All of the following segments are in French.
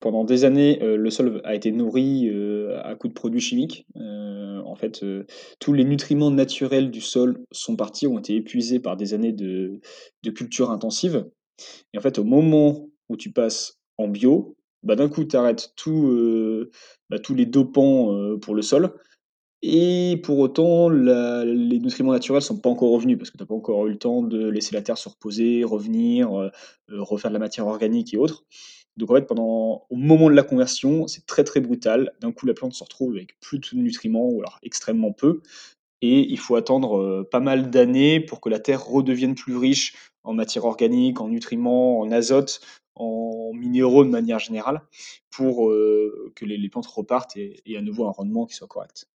Pendant des années, heu, le sol a été nourri, heu, à coups de produits chimiques. Heu, en fait, tous les nutriments naturels du sol sont partis, ont été épuisés par des années de culture intensive et en fait, au moment où tu passes en bio, bah, d'un coup, tu arrêtes bah, tous les dopants, pour le sol et pour autant, les nutriments naturels sont pas encore revenus parce que tu as pas encore eu le temps de laisser la terre se reposer, revenir, refaire de la matière organique et autres. Donc en fait, au moment de la conversion, c'est très, très brutal. D'un coup, la plante se retrouve avec plus de nutriments ou alors extrêmement peu et il faut attendre, heu, pas mal d'années pour que la terre redevienne plus riche en matière organique, en nutriments, en azote, en minéraux de manière générale pour, heu, que les plantes repartent et aient à nouveau un rendement qui soit correct.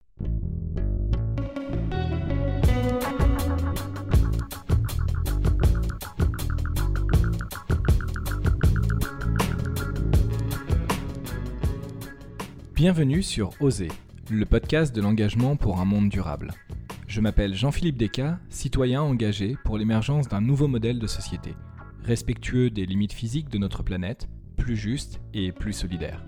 Bienvenue sur Oser, le podcast de l'engagement pour un monde durable. Je m'appelle Jean-Philippe Descas, citoyen engagé pour l'émergence d'un nouveau modèle de société, respectueux des limites physiques de notre planète, plus juste et plus solidaire.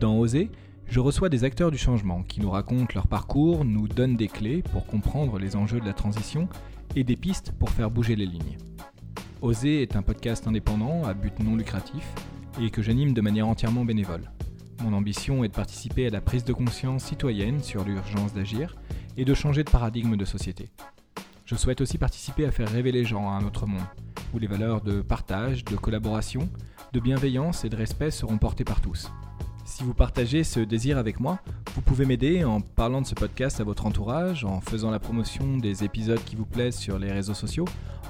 Dans Oser, je reçois des acteurs du changement qui nous racontent leur parcours, nous donnent des clés pour comprendre les enjeux de la transition et des pistes pour faire bouger les lignes. Oser est un podcast indépendant à but non lucratif et que j'anime de manière entièrement bénévole. Mon ambition est de participer à la prise de conscience citoyenne sur l'urgence d'agir et de changer de paradigme de société. Je souhaite aussi participer à faire rêver les gens à un autre monde, où les valeurs de partage, de collaboration, de bienveillance et de respect seront portées par tous. Si vous partagez ce désir avec moi, vous pouvez m'aider en parlant de ce podcast à votre entourage, en faisant la promotion des épisodes qui vous plaisent sur les réseaux sociaux,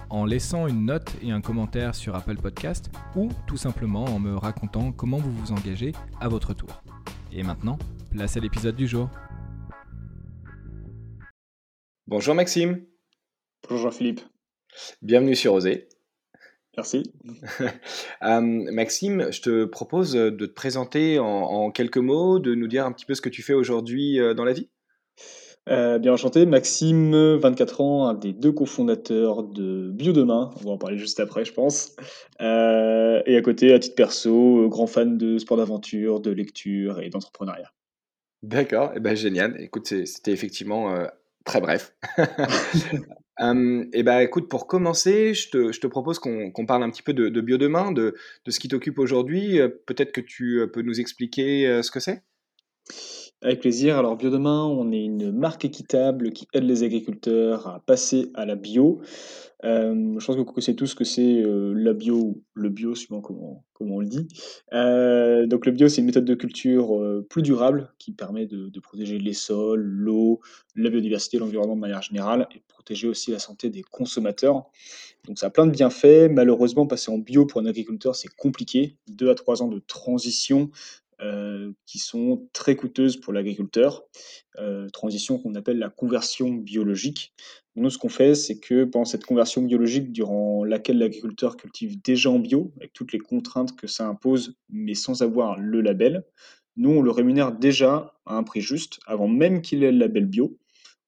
en laissant une note et un commentaire sur Apple Podcast ou tout simplement en me racontant comment vous vous engagez à votre tour. Et maintenant, place à l'épisode du jour. Bonjour Maxime. Bonjour Jean-Philippe. Bienvenue sur Osé. Merci. Euh, Maxime, je te propose de te présenter en, en quelques mots, de nous dire un petit peu ce que tu fais aujourd'hui euh, dans la vie. Euh, bien enchanté, Maxime, 24 ans, un des deux cofondateurs de Biodemain, on va en parler juste après je pense. Euh, et à côté, à titre perso, grand fan de sport d'aventure, de lecture et d'entrepreneuriat. D'accord, et ben génial. Écoute, c'était effectivement très bref. Et ben écoute, pour commencer, je te, propose qu'on parle un petit peu de, de Biodemain, de, de ce qui t'occupe aujourd'hui. Peut-être que tu euh, peux nous expliquer euh, ce que c'est? Avec plaisir. Alors Biodemain, on est une marque équitable qui aide les agriculteurs à passer à la bio. Euh, je pense que vous connaissez tous ce que c'est euh, la bio, ou le bio, suivant comment, comment on le dit. Euh, donc le bio, c'est une méthode de culture plus durable qui permet de, de protéger les sols, l'eau, la biodiversité, l'environnement de manière générale, et protéger aussi la santé des consommateurs. Donc ça a plein de bienfaits. Malheureusement, passer en bio pour un agriculteur, c'est compliqué. Deux à trois ans de transition qui sont très coûteuses pour l'agriculteur. Euh, transition qu'on appelle la conversion biologique. Nous, ce qu'on fait, c'est que pendant cette conversion biologique, durant laquelle l'agriculteur cultive déjà en bio, avec toutes les contraintes que ça impose, mais sans avoir le label, nous, on le rémunère déjà à un prix juste, avant même qu'il ait le label bio,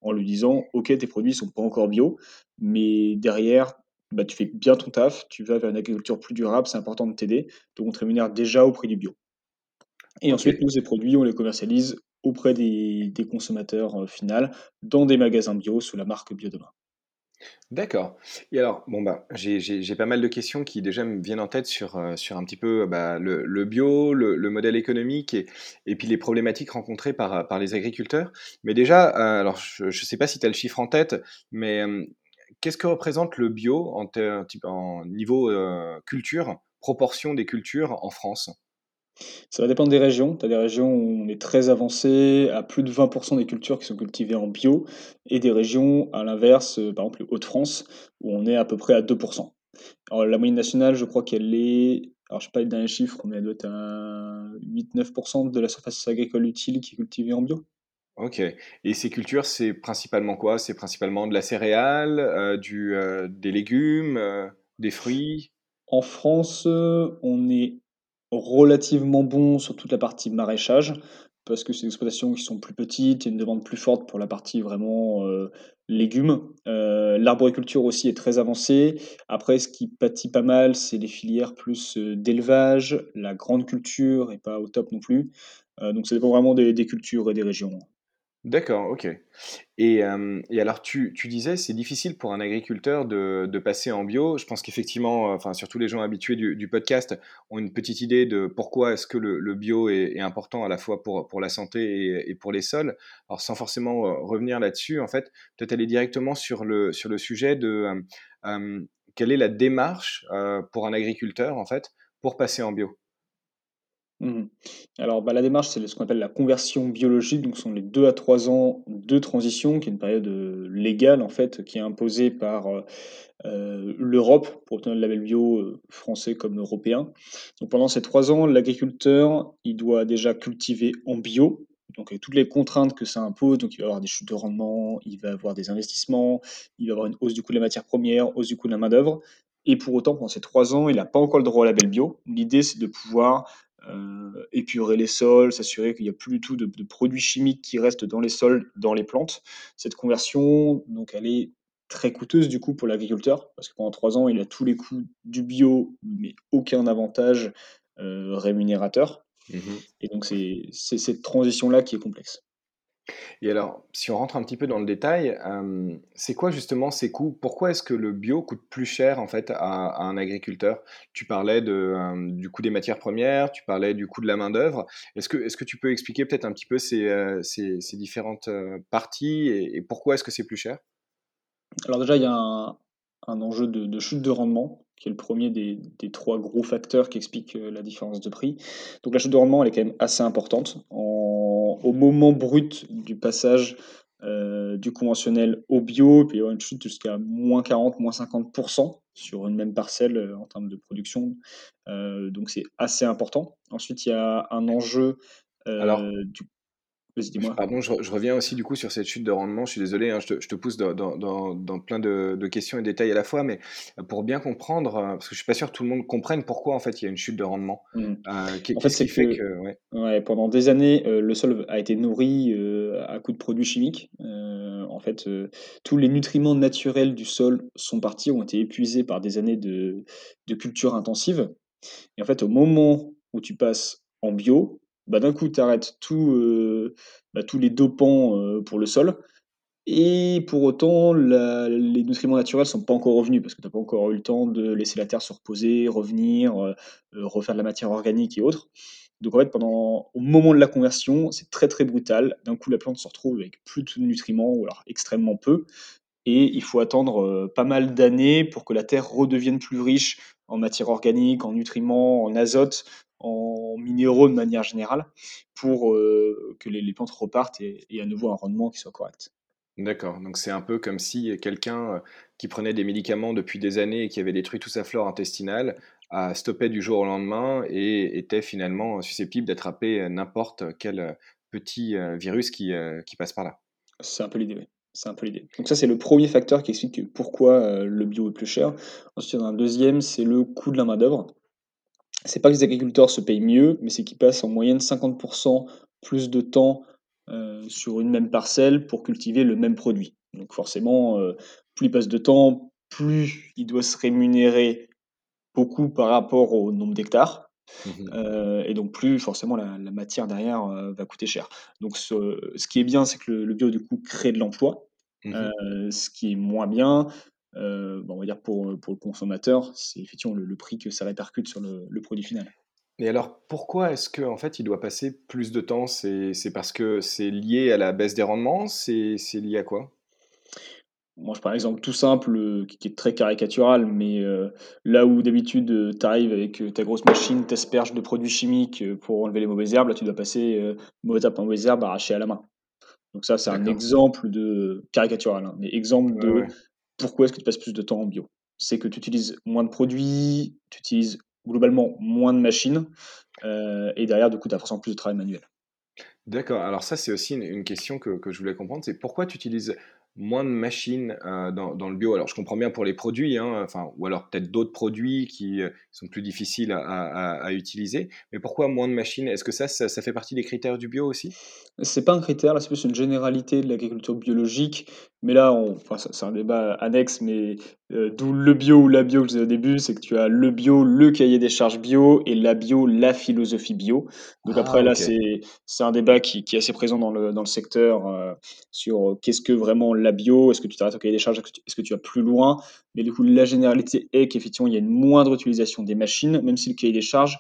en lui disant, OK, tes produits sont pas encore bio, mais derrière, bah, tu fais bien ton taf, tu vas vers une agriculture plus durable, c'est important de t'aider, donc on te rémunère déjà au prix du bio. Et ensuite, nous, ces produits, on les commercialise auprès des, des consommateurs euh, finaux dans des magasins bio sous la marque Biodemain. d'accord. Et alors, bon bah, j'ai pas mal de questions qui déjà me viennent en tête sur, euh, sur un petit peu bah, le, le bio, le, le modèle économique et, et puis les problématiques rencontrées par, par les agriculteurs. Mais déjà, euh, alors je ne sais pas si tu as le chiffre en tête, mais euh, qu'est-ce que représente le bio en, en niveau euh, culture, proportion des cultures en France? Ça va dépendre des régions. Tu as des régions où on est très avancé, à plus de 20% des cultures qui sont cultivées en bio, et des régions, à l'inverse, euh, par exemple les Hauts-de-France, où on est à peu près à 2%. Alors, la moyenne nationale, je crois qu'elle est, alors je sais pas le dernier chiffre, mais elle doit être à 8-9% de la surface agricole utile qui est cultivée en bio. Ok. Et ces cultures, c'est principalement quoi? C'est principalement de la céréale, euh, du, euh, des légumes, euh, des fruits? En France, on est relativement bon sur toute la partie maraîchage. parce que c'est des exploitations qui sont plus petites et une demande plus forte pour la partie vraiment, heu, légumes. Heu, l'arboriculture aussi est très avancée. Après ce qui pâtit pas mal, c'est les filières plus, heu, d'élevage. La grande culture est pas au top non plus. Donc ça dépend vraiment des cultures et des régions. D'accord, OK. Et, et alors tu disais, c'est difficile pour un agriculteur de passer en bio. Je pense qu'effectivement, enfin surtout les gens habitués du podcast ont une petite idée de pourquoi est-ce que le bio est important à la fois pour la santé et pour les sols. Alors sans forcément, heu, revenir là-dessus, en fait, peut-être aller directement sur le sur le sujet de, quelle est la démarche, pour un agriculteur, en fait, pour passer en bio? Mmh Alors, bah, la démarche, c'est ce qu'on appelle la conversion biologique, donc ce sont les 2 à 3 ans de transition, qui est une période, heu, légale en fait, qui est imposée par, heu heu, l'Europe pour obtenir le label bio, français comme européen. Donc pendant ces 3 ans, l'agriculteur, il doit déjà cultiver en bio, donc avec toutes les contraintes que ça impose, donc il va avoir des chutes de rendement, il va avoir des investissements, il va avoir une hausse du coût de la matière première, hausse du coût de la main-d'œuvre et pour autant, pendant ces 3 ans, il n'a pas encore le droit au label bio. L'idée, c'est de pouvoir heu, épurer les sols, s'assurer qu'il y a plus du tout de de produits chimiques qui restent dans les sols, dans les plantes. Cette conversion, donc elle est très coûteuse du coup pour l'agriculteur, parce que pendant 3 ans, il a tous les coûts du bio, mais aucun avantage, heu, rémunérateur Mmh et donc c'est c'est cette transition-là qui est complexe. Et alors, si on rentre un petit peu dans le détail, hem, c'est quoi justement ces coûts? Pourquoi est-ce que le bio coûte plus cher en fait à un agriculteur? Tu parlais hem, du coût des matières premières, tu parlais du coût de la main-d'œuvre. Est-ce que est-ce que tu peux expliquer peut-être un petit peu ces, ces différentes, parties et pourquoi est-ce que c'est plus cher? Alors déjà, il y a un enjeu de chute de rendement, qui est le premier des 3 gros facteurs qui expliquent, la différence de prix. Donc la chute de rendement, elle est quand même assez importante. Au moment brut du passage, heu, du conventionnel au bio, il peut y avoir une chute jusqu'à -40, -50 sur une même parcelle, heu, en termes de production. Heu, donc c'est assez important. Ensuite, il y a un enjeu, Alors du pardon, je re je reviens aussi du coup sur cette chute de rendement. Je suis désolé, hein, je te je te pousse dans dans dans dans plein de de questions et détails à la fois, mais euh, pour bien comprendre, heu, parce que je suis pas sûr que tout le monde comprenne pourquoi en fait il y a une chute de rendement. Mmh. Qu'est En fait, c'est fait que que ouais. Ouais, pendant des années, le sol a été nourri, à coups de produits chimiques. En fait, tous les nutriments naturels du sol sont partis, ont été épuisés par des années de de culture intensive et en fait, au moment où tu passes en bio, bah, d'un coup, tu arrêtes tout, heu, bah, tous les dopants, heu, pour le sol et pour autant, les nutriments naturels sont pas encore revenus parce que tu as pas encore eu le temps de laisser la terre se reposer, revenir, heu, refaire de la matière organique et autres. Donc en fait, pendant au moment de la conversion, c'est très, très brutal. D'un coup, la plante se retrouve avec plus de nutriments ou alors extrêmement peu et il faut attendre, pas mal d'années pour que la terre redevienne plus riche en matière organique, en nutriments, en azote, en minéraux de manière générale pour, heu, que les les plantes repartent et et à nouveau un rendement qui soit correct. D'accord, donc c'est un peu comme si quelqu'un, heu, qui prenait des médicaments depuis des années et qui avait détruit toute sa flore intestinale, a stoppé du jour au lendemain et était finalement susceptible d'attraper, n'importe quel, petit, virus qui, passe par là. C'est un peu l'idée, oui. C'est un peu l'idée. Donc ça, c'est le premier facteur qui explique pourquoi, le bio est plus cher. Ensuite, il y en a un deuxième, c'est le coût de la main-d'œuvre. C'est pas que les agriculteurs se payent mieux, mais c'est qu'ils passent en moyenne 50% plus de temps, heu, sur une même parcelle pour cultiver le même produit. Donc forcément, heu, plus ils passent de temps, plus il doit se rémunérer beaucoup par rapport au nombre d'hectares, Mmh heu et donc plus forcément la la matière derrière, va coûter cher. Donc ce ce qui est bien, c'est que le le bio du coup crée de l'emploi, Mmh ce qui est moins bien, heu, bah, on va dire pour, pour le consommateur, c'est effectivement le le prix que ça répercute sur le le produit final. et alors pourquoi est-ce qu'en fait il doit passer plus de temps? C'est parce que c'est lié à la baisse des rendements? C'est lié à quoi? Moi, je prends un exemple tout simple, heu, qui est très caricatural, mais là où d'habitude, tu arrives avec, ta grosse machine, tu asperges de produits chimiques, pour enlever les mauvaises herbes, là, tu dois passer, heu, mauvaise herbe par mauvaise herbe, arrachée à la main. Donc ça, c'est un exemple de caricatural, hein, mais exemple Ouais, de ouais. Pourquoi est-ce que tu passes plus de temps en bio? C'est que tu utilises moins de produits, tu utilises globalement moins de machines, heu et derrière, du coup, tu as forcément plus de travail manuel. D'accord, alors ça, c'est aussi une question que que je voulais comprendre, c'est pourquoi tu utilises moins de machines, heu, dans dans le bio? Alors je comprends bien pour les produits, hein, enfin ou alors peut-être d'autres produits qui, heu, sont plus difficiles à à à utiliser. Mais pourquoi moins de machines? Est-ce que ça ça ça fait partie des critères du bio aussi? C'est pas un critère, là, c'est plus une généralité de l'agriculture biologique. Mais là, on enfin, c'est un débat annexe, mais heu, d'où le bio ou la bio que je disais au début, c'est que tu as le bio, le cahier des charges bio et la bio, la philosophie bio. Donc Ah après là, OK, c'est un débat qui qui est assez présent dans le dans le secteur, sur, qu'est-ce que vraiment la bio? Est-ce que tu t'arrêtes au cahier des charges? Est-ce que tu vas plus loin? Mais du coup, la généralité est qu'effectivement, il y a une moindre utilisation des machines, même si le cahier des charges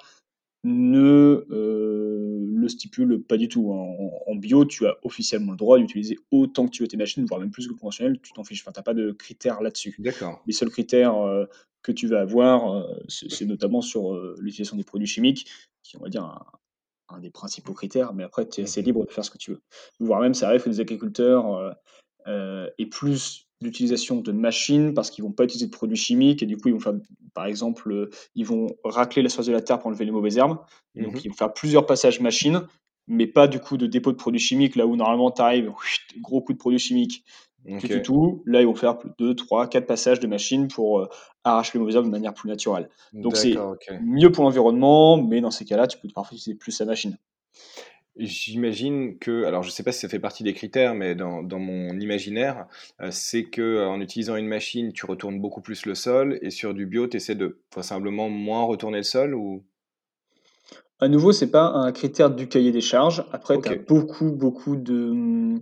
ne, heu, le stipule pas du tout. En en bio, tu as officiellement le droit d'utiliser autant que tu veux tes machines, voire même plus que le conventionnel, tu t'en fiches. Enfin, tu as pas de critères là-dessus. d'accord. Les seuls critères, heu, que tu vas avoir, heu, c'est notamment sur, l'utilisation des produits chimiques, qui, on va dire, un un des principaux critères, mais après tu es assez Mmh libre de faire ce que tu veux. Voire même ça arrive que des agriculteurs, heu, aient plus l'utilisation de machines parce qu'ils vont pas utiliser de produits chimiques et du coup ils vont faire par exemple, heu, ils vont racler la surface de la terre pour enlever les mauvaises herbes et donc mh. ils vont faire plusieurs passages machines, mais pas du coup de dépôt de produits chimiques là où normalement tu arrives, gros coup de produits chimiques, tu tues OK. tout. Là, ils vont faire deux, trois, quatre passages de machines pour, heu, arracher les mauvaises herbes de manière plus naturelle. Donc c'est mieux pour l'environnement, mais dans ces cas-là, tu peux parfois utiliser plus la machine. J'imagine que alors je sais pas si ça fait partie des critères, mais dans dans mon imaginaire, heu, c'est qu'en utilisant une machine, tu retournes beaucoup plus le sol et sur du bio, tu essaies de vraisemblablement moins retourner le sol ou? À nouveau, c'est pas un critère du cahier des charges. Après, tu as beaucoup, beaucoup de,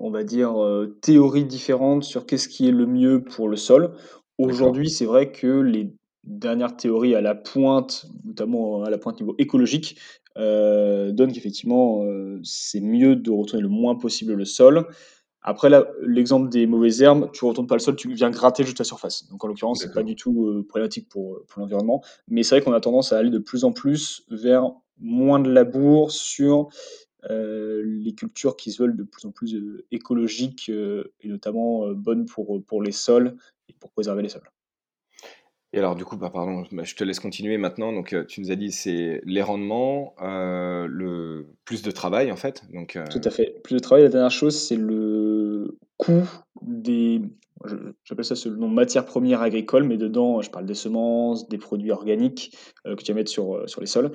on va dire, heu, théories différentes sur qu'est-ce qui est le mieux pour le sol. Aujourd'hui, c'est vrai que les dernières théories à la pointe, notamment à la pointe niveau écologique, heu, donnent qu'effectivement, heu, c'est mieux de retourner le moins possible le sol. Après l'exemple des mauvaises herbes, tu retournes pas le sol, tu viens gratter juste la surface. Donc en l'occurrence, c'est pas d'accord. du tout, heu, problématique pour, pour l'environnement. Mais c'est vrai qu'on a tendance à aller de plus en plus vers moins de labour sur, les cultures qui se veulent de plus en plus, écologiques, et notamment, bonnes pour, pour les sols et pour préserver les sols. Et alors du coup, bah, pardon, bah, je te laisse continuer maintenant. Donc, heu, tu nous as dit c'est les rendements, heu, le plus de travail en fait, donc heu, Tout à fait. Plus de travail, la dernière chose, c'est le coût des j'appelle ça selon matières premières agricoles, mais dedans, je parle des semences, des produits organiques, que tu vas mettre sur, sur les sols.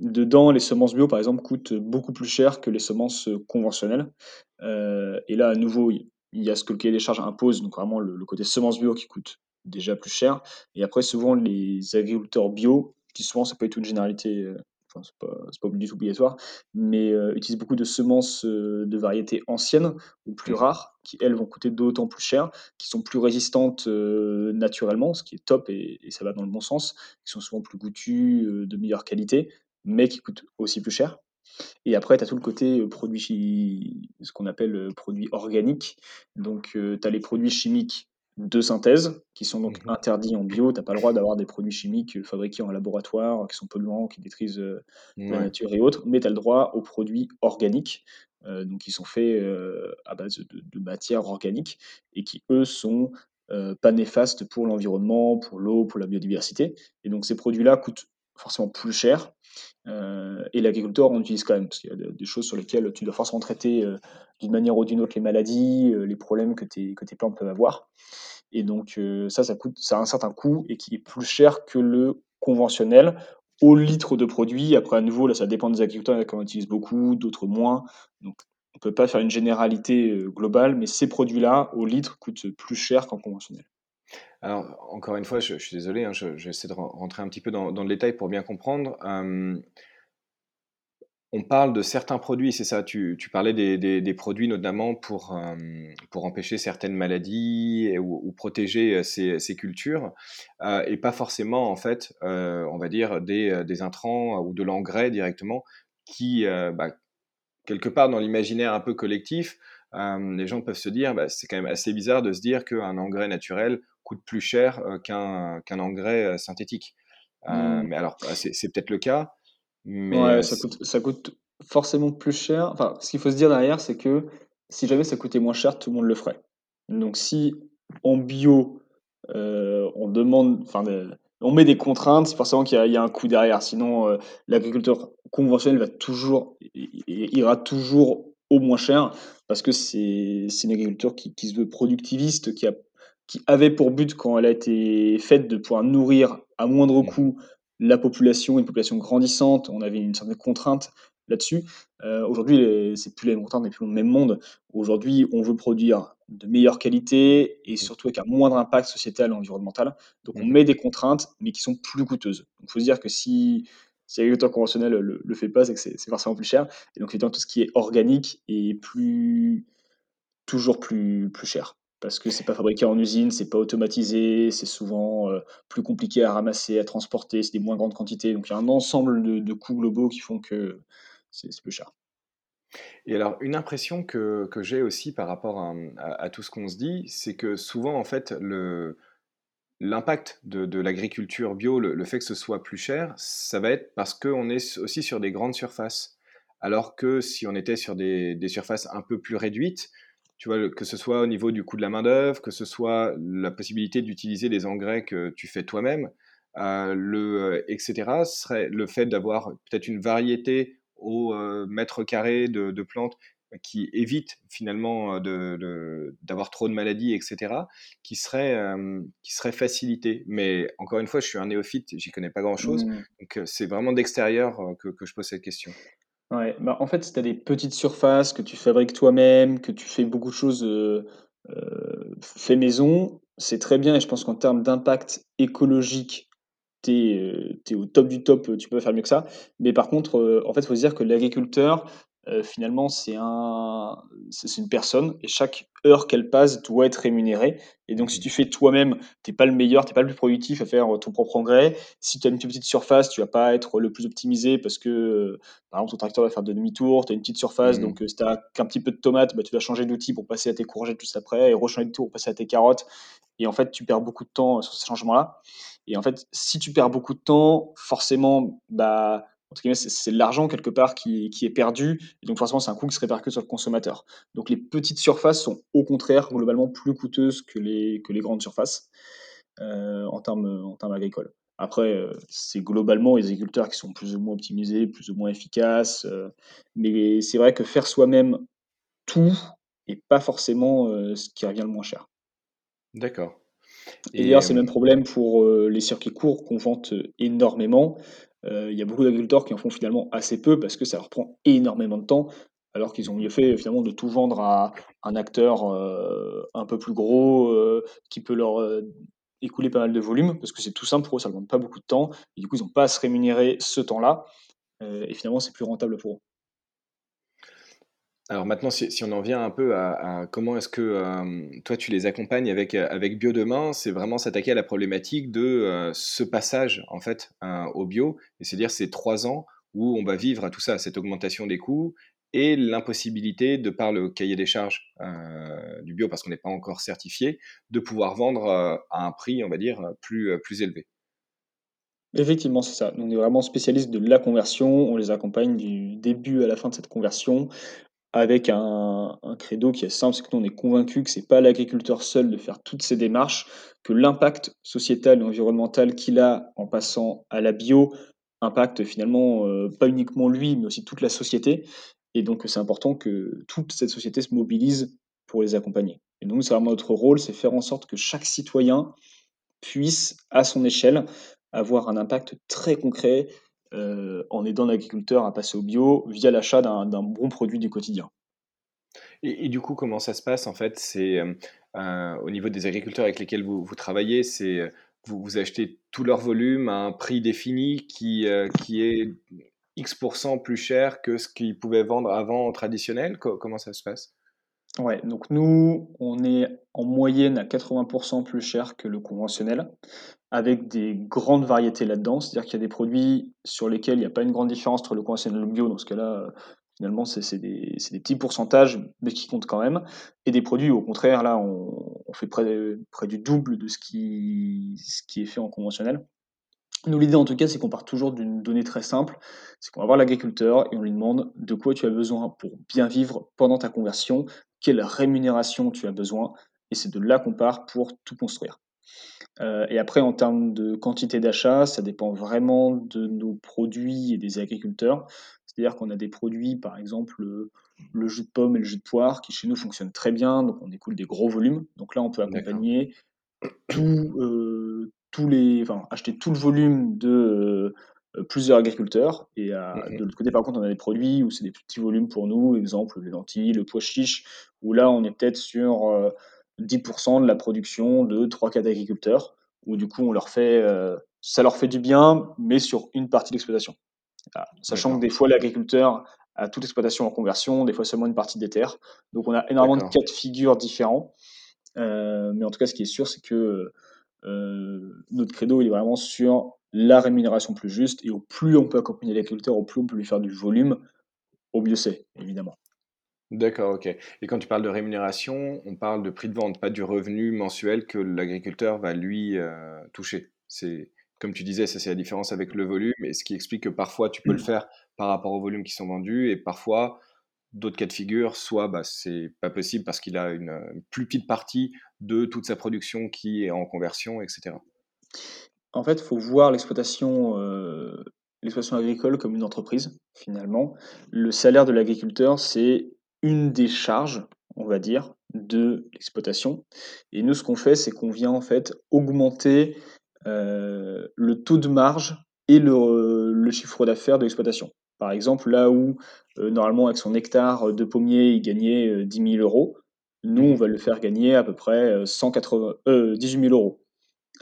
Dedans, les semences bio, par exemple, coûtent beaucoup plus cher que les semences, conventionnelles. Et là, à nouveau, il y a ce que le cahier des charges impose, donc vraiment le le côté semences bio qui coûte déjà plus cher et après souvent les agriculteurs bio, qui souvent ça peut être une généralité, heu, enfin c'est pas du tout obligatoire, mais heu, utilisent beaucoup de semences, heu, de variétés anciennes ou plus rares, qui elles vont coûter d'autant plus cher, qui sont plus résistantes, heu, naturellement, ce qui est top et et ça va dans le bon sens, qui sont souvent plus goûtues, de meilleure qualité, mais qui coûtent aussi plus cher. Et après, tu as tout le côté, chi ce qu'on appelle, heu, produits organiques. Donc, tu as les produits chimiques de synthèse, qui sont donc Mmh interdits en bio. Tu as pas le droit d'avoir des produits chimiques, fabriqués en laboratoire, qui sont polluants, qui détruisent, la nature et autres. Mais tu as le droit aux produits organiques, donc qui sont faits, à base de de matières organiques et qui, eux, sont, pas néfastes pour l'environnement, pour l'eau, pour la biodiversité. Et donc ces produits-là coûtent forcément plus cher Heu et l'agriculteur en utilise quand même, parce qu'il y a de des choses sur lesquelles tu dois forcément traiter, heu, d'une manière ou d'une autre les maladies, heu, les problèmes que tes que tes plantes peuvent avoir et donc ça, ça coûte ça a un certain coût et qui est plus cher que le conventionnel au litre de produit. Après à nouveau, là, ça dépend des agriculteurs, il y en a qui en utilisent beaucoup, d'autres moins, donc on peut pas faire une généralité, globale, mais ces produits-là, au litre, coûtent plus cher qu'en conventionnel. Alors encore une fois, je suis désolé, hein, je j'essaie de ren rentrer un petit peu dans le détail pour bien comprendre. On parle de certains produits, c'est ça? Tu parlais des produits notamment pour, pour empêcher certaines maladies ou protéger, ces cultures, et pas forcément en fait, on va dire des, des intrants ou de l'engrais directement qui, bah, quelque part dans l'imaginaire un peu collectif, les gens peuvent se dire: «Bah, c'est quand même assez bizarre de se dire qu'un engrais naturel coûte plus cher, heu, qu'un engrais, heu, synthétique». Heu, Mmh. mais alors, c'est peut-être le cas, mais Ouais, ça coûte ça coûte forcément plus cher. Enfin, ce qu'il faut se dire derrière, c'est que si jamais ça coûtait moins cher, tout le monde le ferait. Donc si en bio, on demande enfin on met des contraintes, c'est forcément qu'il y y a un coût derrière. Sinon, heu, l'agriculteur conventionnel va toujours ira toujours au moins cher, parce que c'est une agriculture qui, qui, se veut productiviste, qui, a, qui avait pour but, quand elle a été faite, de pouvoir nourrir à moindre mmh. coût la population, une population grandissante. On avait une certaine contrainte là-dessus. Euh, aujourd'hui, c'est plus les montants, on n'est plus le même monde. Aujourd'hui, on veut produire de meilleure qualité et surtout avec un moindre impact sociétal et environnemental. Donc, on mmh met des contraintes, mais qui sont plus coûteuses. Il faut se dire que si, si l'agriculteur conventionnel le, le fait pas, c'est que c'est forcément plus cher. Et donc, évidemment, tout ce qui est organique est plus, toujours plus, plus cher parce que c'est pas fabriqué en usine, c'est pas automatisé, c'est souvent euh, plus compliqué à ramasser, à transporter, c'est des moins grandes quantités. Donc il y a un ensemble de, coûts globaux qui font que c'est plus cher. Et alors, une impression que, j'ai aussi par rapport à, tout ce qu'on se dit, c'est que souvent, en fait, l'impact de, l'agriculture bio, le, fait que ce soit plus cher, ça va être parce qu'on est aussi sur des grandes surfaces. Alors que si on était sur des surfaces un peu plus réduites, tu vois, que ce soit au niveau du coût de la main-d'œuvre, que ce soit la possibilité d'utiliser les engrais que tu fais toi-même, euh, le, euh, etc., serait le fait d'avoir peut-être une variété au euh, mètre carré de, plantes qui évite finalement d'avoir trop de maladies, etc., qui serait, qui serait facilité. Mais encore une fois, je suis un néophyte, j'y connais pas grand-chose, mmh. donc c'est vraiment d'extérieur que, que, je pose cette question. Bah, en fait, si tu as des petites surfaces que tu fabriques toi-même, que tu fais beaucoup de choses euh, euh, fait maison, c'est très bien et je pense qu'en termes d'impact écologique, tu es, euh, au top du top, tu peux faire mieux que ça. Mais par contre, en fait, il faut se dire que l'agriculteur, euh, finalement, c'est un, c'est une personne et chaque heure qu'elle passe doit être rémunérée. Et donc, si tu fais toi-même, tu n'es pas le meilleur, tu n'es pas le plus productif à faire ton propre engrais. Si tu as une petite surface, tu vas pas être le plus optimisé parce que, euh, par exemple, ton tracteur va faire de demi-tour, tu as une petite surface, mmh. donc euh, si tu n'as qu'un petit peu de tomates, bah, tu vas changer d'outil pour passer à tes courgettes juste après et rechanger de tour pour passer à tes carottes. Et en fait, tu perds beaucoup de temps sur ces changements-là. Et en fait, si tu perds beaucoup de temps, forcément, bah, c'est de l'argent quelque part qui, est perdu, et donc forcément c'est un coût qui se répercute sur le consommateur. Donc les petites surfaces sont au contraire globalement plus coûteuses que les, que les grandes surfaces euh, en, termes, en termes agricoles. Après, euh, c'est globalement les agriculteurs qui sont plus ou moins optimisés, plus ou moins efficaces, euh, mais c'est vrai que faire soi-même tout n'est pas forcément ce qui revient le moins cher. D'accord. Et, d'ailleurs, c'est le même problème pour les circuits courts qu'on vante énormément. Euh, il y a beaucoup d'agriculteurs qui en font finalement assez peu parce que ça leur prend énormément de temps, alors qu'ils ont mieux fait finalement de tout vendre à un acteur euh, un peu plus gros euh, qui peut leur écouler pas mal de volume parce que c'est tout simple pour eux, ça ne demande pas beaucoup de temps et du coup ils n'ont pas à se rémunérer ce temps-là et finalement c'est plus rentable pour eux. Alors maintenant, si, on en vient un peu à, comment est-ce que euh, toi tu les accompagnes avec, euh, avec Bio Demain, c'est vraiment s'attaquer à la problématique de euh, ce passage en fait au bio, et c'est-à-dire ces trois ans où on va vivre à tout ça, cette augmentation des coûts et l'impossibilité, de par le cahier des charges du bio, parce qu'on n'est pas encore certifié, de pouvoir vendre à un prix, on va dire, plus, plus élevé. Effectivement, c'est ça. On est vraiment spécialiste de la conversion. On les accompagne du début à la fin de cette conversion avec un, credo qui est simple, c'est que nous on est convaincu que c'est pas l'agriculteur seul de faire toutes ces démarches, que l'impact sociétal et environnemental qu'il a en passant à la bio impacte finalement euh, pas uniquement lui, mais aussi toute la société. Et donc c'est important que toute cette société se mobilise pour les accompagner. Et donc c'est vraiment notre rôle, c'est faire en sorte que chaque citoyen puisse, à son échelle, avoir un impact très concret en aidant l'agriculteur à passer au bio via l'achat d'un bon produit du quotidien. Et, du coup, comment ça se passe en fait? C'est euh, euh, au niveau des agriculteurs avec lesquels vous, travaillez, c'est vous, vous, achetez tout leur volume à un prix défini qui, qui est X% plus cher que ce qu'ils pouvaient vendre avant traditionnel? Comment ça se passe? Ouais, donc nous, on est en moyenne à 80% plus cher que le conventionnel avec des grandes variétés là-dedans. C'est-à-dire qu'il y a des produits sur lesquels il n'y a pas une grande différence entre le conventionnel et le bio. Dans ce cas-là, finalement, c'est des, petits pourcentages, mais qui comptent quand même. Et des produits, au contraire, là, on, fait près, du double de ce qui est fait en conventionnel. Nous, l'idée, en tout cas, c'est qu'on part toujours d'une donnée très simple. C'est qu'on va voir l'agriculteur et on lui demande de quoi tu as besoin pour bien vivre pendant ta conversion, quelle rémunération tu as besoin, et c'est de là qu'on part pour tout construire. Euh, et après, en termes de quantité d'achat, ça dépend vraiment de nos produits et des agriculteurs. C'est-à-dire qu'on a des produits, par exemple, le, le jus de pomme et le jus de poire, qui chez nous fonctionnent très bien, donc on écoule des gros volumes. Donc là, on peut accompagner tout, euh, tous les, enfin, acheter tout le volume de euh, plusieurs agriculteurs. Et à- de Mhm. l'autre côté, par contre, on a des produits où c'est des petits volumes pour nous, exemple les lentilles, le pois chiche, où là, on est peut-être sur euh, 10% de la production de trois 4 agriculteurs, où du coup, on leur fait, euh, ça leur fait du bien, mais sur une partie de l'exploitation. Ah, Sachant que des fois, l'agriculteur a toute l'exploitation en conversion, des fois seulement une partie des terres. Donc, on a énormément de cas de figure différents. Euh, mais en tout cas, ce qui est sûr, c'est que euh, notre credo, il est vraiment sur la rémunération plus juste. Et au plus on peut accompagner l'agriculteur, au plus on peut lui faire du volume, au mieux c'est, évidemment. D'accord, OK. Et quand tu parles de rémunération, on parle de prix de vente, pas du revenu mensuel que l'agriculteur va lui euh, toucher. C'est, comme tu disais, ça c'est la différence avec le volume, et ce qui explique que parfois tu peux le faire par rapport au volume qui sont vendus, et parfois d'autres cas de figure, soit bah, c'est pas possible parce qu'il a une, une plus petite partie de toute sa production qui est en conversion, etc. En fait, il faut voir l'exploitation euh, l'exploitation agricole comme une entreprise, finalement. Le salaire de l'agriculteur, c'est une des charges, on va dire, de l'exploitation. Et nous, ce qu'on fait, c'est qu'on vient en fait augmenter euh, le taux de marge et le, le chiffre d'affaires de l'exploitation. Par exemple, là où euh, normalement avec son hectare de pommier, il gagnait euh, 10 000 euros, nous, on Mhm. va le faire gagner à peu près euh, 180, euh, 18 000 euros.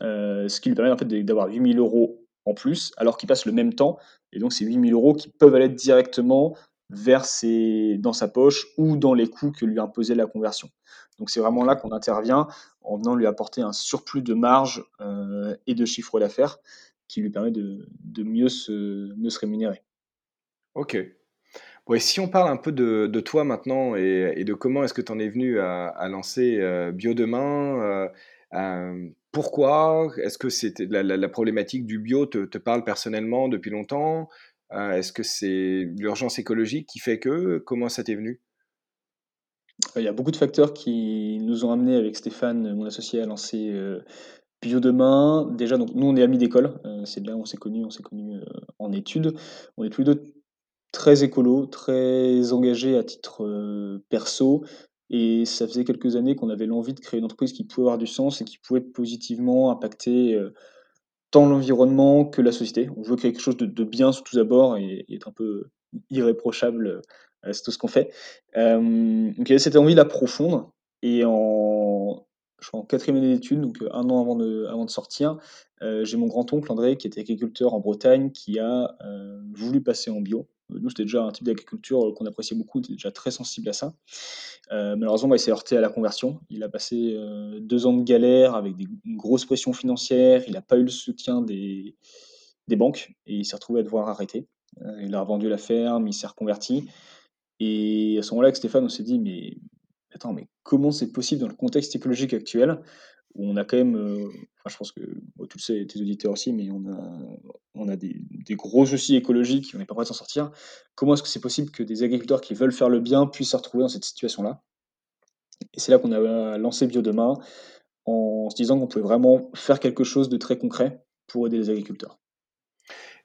Euh, ce qui lui permet en fait d'avoir 8 000 euros en plus, alors qu'il passe le même temps. Et donc, c'est 8 000 euros qui peuvent aller directement vers ses, dans sa poche ou dans les coûts que lui imposait la conversion. Donc, c'est vraiment là qu'on intervient en venant lui apporter un surplus de marge euh, et de chiffre d'affaires qui lui permet de, de mieux, se, mieux se rémunérer. Ok. Ouais, si on parle un peu de, toi maintenant et, et de comment est-ce que tu en es venu à, à lancer euh, Bio Demain, euh, pourquoi? Est-ce que c'était la, problématique du bio te, parle personnellement depuis longtemps? Euh, est-ce que c'est l'urgence écologique qui fait que? Comment ça t'est venu? Il y a beaucoup de facteurs qui nous ont amenés avec Stéphane, mon associé, à lancer euh, Bio Demain. Déjà, donc, nous, on est amis d'école. euh, c'est bien, on s'est connus, on s'est connus en études. On est tous les deux très écolo, très engagé à titre perso. Et ça faisait quelques années qu'on avait l'envie de créer une entreprise qui pouvait avoir du sens et qui pouvait positivement impacter euh, tant l'environnement que la société. On veut quelque chose de, bien sur tous abords et, et être un peu irréprochable, euh, c'est tout ce qu'on fait. Euh, donc il y avait cette envie-là profonde. Et en, quatrième année d'études, donc un an avant de, sortir, j'ai mon grand-oncle André, qui était agriculteur en Bretagne, qui a voulu passer en bio. Nous, c'était déjà un type d'agriculture euh, qu'on appréciait beaucoup, on était déjà très sensible à ça. Euh, malheureusement, bah, il s'est heurté à la conversion. Il a passé euh, deux ans de galère avec des, une grosse pression financière. Il n'a pas eu le soutien des, banques et il s'est retrouvé à devoir arrêter. Il a revendu la ferme, il s'est reconverti. Et à ce moment-là, avec Stéphane, on s'est dit, mais attends, mais comment c'est possible dans le contexte écologique actuel où on a quand même, euh, je pense que tu le sais, tes auditeurs aussi, mais on a, des, gros soucis écologiques, on n'est pas prêt de s'en sortir. Comment est-ce que c'est possible que des agriculteurs qui veulent faire le bien puissent se retrouver dans cette situation-là? Et c'est là qu'on a lancé Biodemain en se disant qu'on pouvait vraiment faire quelque chose de très concret pour aider les agriculteurs.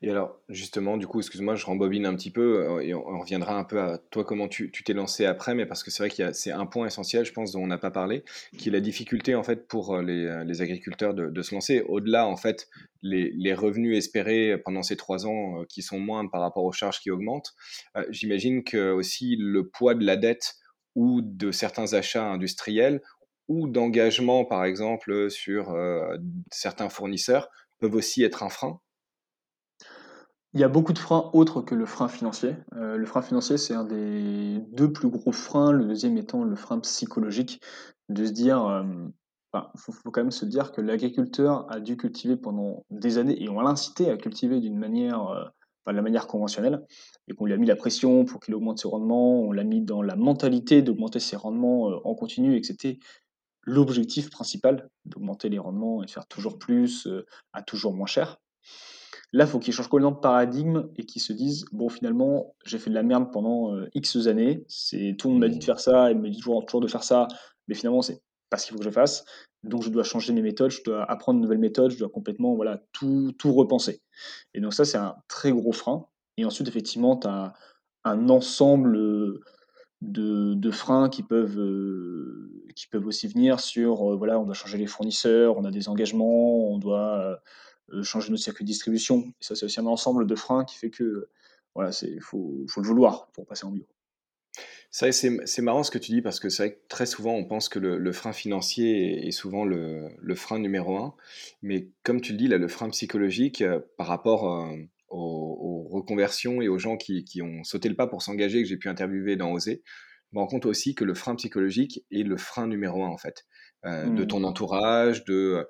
Et alors, justement, du coup, excuse-moi, je rembobine un petit peu euh, et on, reviendra un peu à toi, comment tu t'es lancé après, mais parce que c'est vrai qu'il y a, c'est un point essentiel, je pense, dont on n'a pas parlé, qui est la difficulté, en fait, pour euh, les, euh, les agriculteurs de, se lancer. Au-delà, en fait, les, revenus espérés pendant ces trois ans qui sont moindres par rapport aux charges qui augmentent, j'imagine que aussi le poids de la dette ou de certains achats industriels ou d'engagement, par exemple, sur certains fournisseurs peuvent aussi être un frein. Il y a beaucoup de freins autres que le frein financier. Euh, le frein financier, c'est un des deux plus gros freins, le deuxième étant le frein psychologique, de se dire, euh, faut, quand même se dire que l'agriculteur a dû cultiver pendant des années, et on l'a incité à cultiver d'une manière, euh, de la manière conventionnelle, et qu'on lui a mis la pression pour qu'il augmente ses rendements, on l'a mis dans la mentalité d'augmenter ses rendements euh, en continu, et que c'était l'objectif principal, d'augmenter les rendements et faire toujours plus à toujours moins cher. Là, il faut qu'ils changent complètement de paradigme et qu'ils se disent bon, finalement, j'ai fait de la merde pendant euh, X années. C'est tout le monde m'a dit de Mmh. faire ça, et me dit toujours, toujours de faire ça, mais finalement, c'est pas ce qu'il faut que je fasse. donc je dois changer mes méthodes, je dois apprendre de nouvelles méthodes, je dois complètement voilà, tout, tout repenser. Et donc ça, c'est un très gros frein. Et ensuite, effectivement, tu as un ensemble de, de freins qui peuvent, euh, qui peuvent aussi venir sur, euh, voilà, on doit changer les fournisseurs, on a des engagements, on doit euh, changer notre circuit de distribution. Et ça, c'est aussi un ensemble de freins qui fait que voilà, il faut, faut le vouloir pour passer en bio. C'est c'est marrant ce que tu dis parce que c'est vrai que très souvent on pense que le, frein financier est, souvent le, le, frein numéro un, mais comme tu le dis là, le frein psychologique par rapport aux, reconversions et aux gens qui, qui, ont sauté le pas pour s'engager que j'ai pu interviewer dans Oser, je me rends compte aussi que le frein psychologique est le frein numéro un en fait, euh, de ton mmh. entourage, de euh,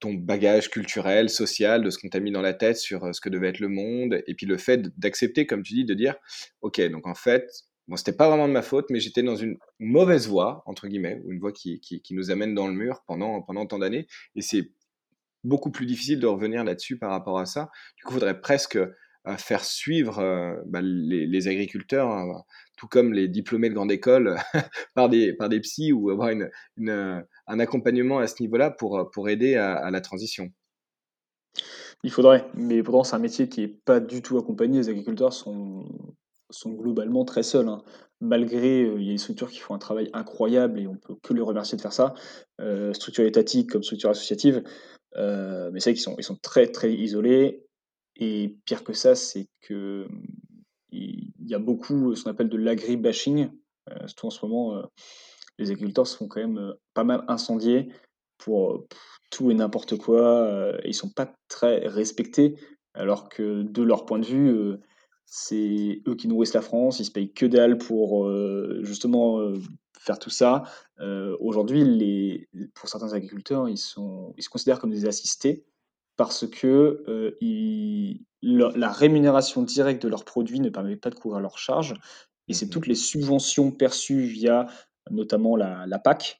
ton bagage culturel, social, de ce qu'on t'a mis dans la tête sur euh, ce que devait être le monde, et puis le fait d'accepter, comme tu dis, de dire, ok, donc en fait, bon, c'était pas vraiment de ma faute, mais j'étais dans une mauvaise voie, entre guillemets, ou une voie qui, qui, nous amène dans le mur pendant, pendant tant d'années, et c'est beaucoup plus difficile de revenir là-dessus par rapport à ça. Du coup, il faudrait presque euh, faire suivre euh, bah, les, agriculteurs, hein, tout comme les diplômés de grande école, par, des, par des psys ou avoir une, un accompagnement à ce niveau-là pour, pour aider à, la transition. Il faudrait, mais pourtant c'est un métier qui n'est pas du tout accompagné. Les agriculteurs sont, sont globalement très seuls. Hein. Malgré, euh, il y a des structures qui font un travail incroyable et on peut que les remercier de faire ça, structure étatique comme structure associative, euh, mais c'est vrai qu'ils sont, ils sont très très isolés. Et pire que ça, c'est que il y a beaucoup ce qu'on appelle de l'agri-bashing. Euh, surtout en ce moment, euh, les agriculteurs se font quand même pas mal incendier pour, tout et n'importe quoi. et ils sont pas très respectés, alors que de leur point de vue, c'est eux qui nourrissent la France, ils se payent que dalle pour justement faire tout ça. Aujourd'hui, les, pour certains agriculteurs, ils, sont, ils se considèrent comme des assistés parce que la, rémunération directe de leurs produits ne permet pas de couvrir leurs charges. Et c'est mmh toutes les subventions perçues via notamment la, la PAC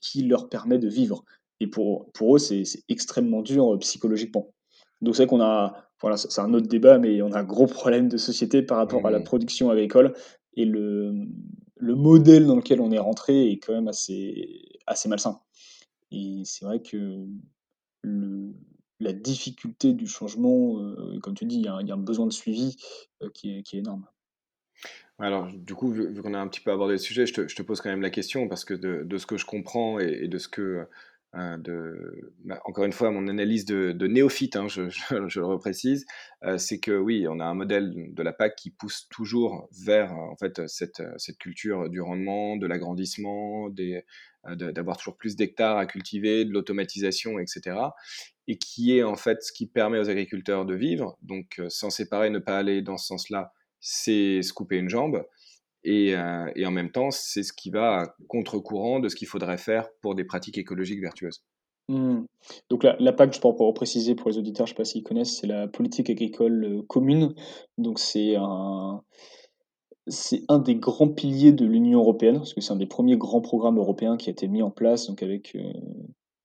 qui leur permet de vivre. Et pour, pour eux, c'est extrêmement dur psychologiquement. Donc c'est vrai qu'on a, voilà, c'est un autre débat, mais on a un gros problème de société par rapport à la mmh. production agricole. Et le, le modèle dans lequel on est rentré est quand même assez, assez malsain. Et c'est vrai que le, la difficulté du changement, euh, comme tu dis, il y, a, un besoin de suivi euh, qui, est, qui, est, énorme. Alors, du coup, vu, qu'on a un petit peu abordé le sujet, je te, pose quand même la question, parce que de, ce que je comprends et, de ce que euh, bah, encore une fois, mon analyse de, néophyte, hein, je, le reprécise, euh, c'est que oui, on a un modèle de la PAC qui pousse toujours vers en fait cette, culture du rendement, de l'agrandissement, euh, d'avoir toujours plus d'hectares à cultiver, de l'automatisation, etc. Et qui est en fait ce qui permet aux agriculteurs de vivre. Donc, s'en séparer, ne pas aller dans ce sens-là, c'est se couper une jambe. Euh, et, en même temps, c'est ce qui va à contre-courant de ce qu'il faudrait faire pour des pratiques écologiques vertueuses. Mmh. Donc la, la, PAC, pour, pour préciser pour les auditeurs, je ne sais pas s'ils connaissent, c'est la politique agricole euh, commune. Donc c'est un, c'est un des grands piliers de l'Union européenne, parce que c'est un des premiers grands programmes européens qui a été mis en place, donc avec euh,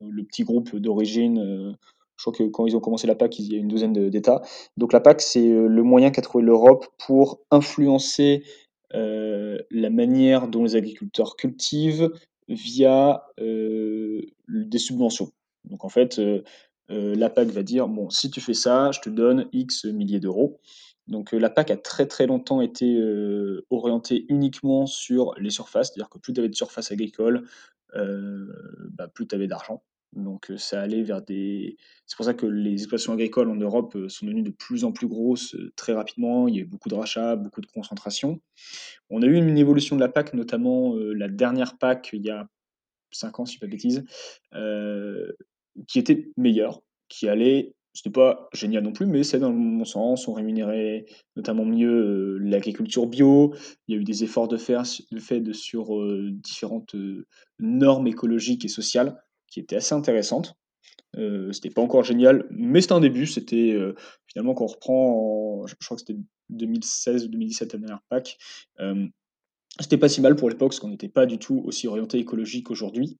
le petit groupe d'origine. Je crois que quand ils ont commencé la PAC, il y a une douzaine d'États. Donc la PAC, c'est le moyen qu'a trouvé l'Europe pour influencer euh, la manière dont les agriculteurs cultivent via euh, des subventions. Donc en fait, euh, la PAC va dire, bon, si tu fais ça, je te donne X milliers d'euros. Donc la PAC a très très longtemps été orientée uniquement sur les surfaces, c'est-à-dire que plus tu avais de surface agricole, bah, plus tu avais d'argent. Donc ça allait vers des... C'est pour ça que les exploitations agricoles en Europe sont devenues de plus en plus grosses très rapidement. Il y a eu beaucoup de rachats, beaucoup de concentration. On a eu une évolution de la PAC, notamment la dernière PAC il y a 5 ans, si je ne pas de bêtises, qui était meilleure, qui allait... C'était pas génial non plus, mais c'est dans bon sens. On rémunérait notamment mieux l'agriculture bio. Il y a eu des efforts de, faire, de sur différentes normes écologiques et sociales qui était assez intéressante. Euh, c'était pas encore génial, mais c'était un début. C'était euh, finalement quand on reprend, je crois que c'était 2016 ou 2017 la dernière PAC. Euh, c'était pas si mal pour l'époque parce qu'on n'était pas du tout aussi orienté écologique aujourd'hui.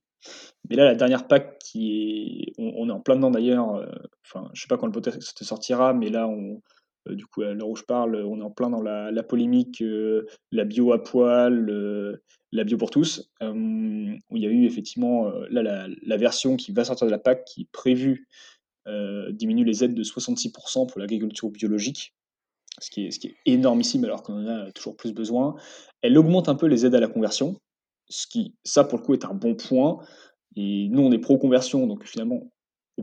Mais là, la dernière PAC qui est, on, est en plein dedans d'ailleurs. Enfin, je sais pas quand le podcast sortira, mais là, on, du coup, à l'heure où je parle, on est en plein dans la polémique, la bio à poil, la bio pour tous, il y a eu effectivement, là, la version qui va sortir de la PAC qui est prévue, diminue les aides de 66% pour l'agriculture biologique ce qui est, ce qui est énormissime alors qu'on en a toujours plus besoin. Elle augmente un peu les aides à la conversion, ce qui, ça pour le coup, est un bon point. Et nous, on est pro-conversion, donc finalement,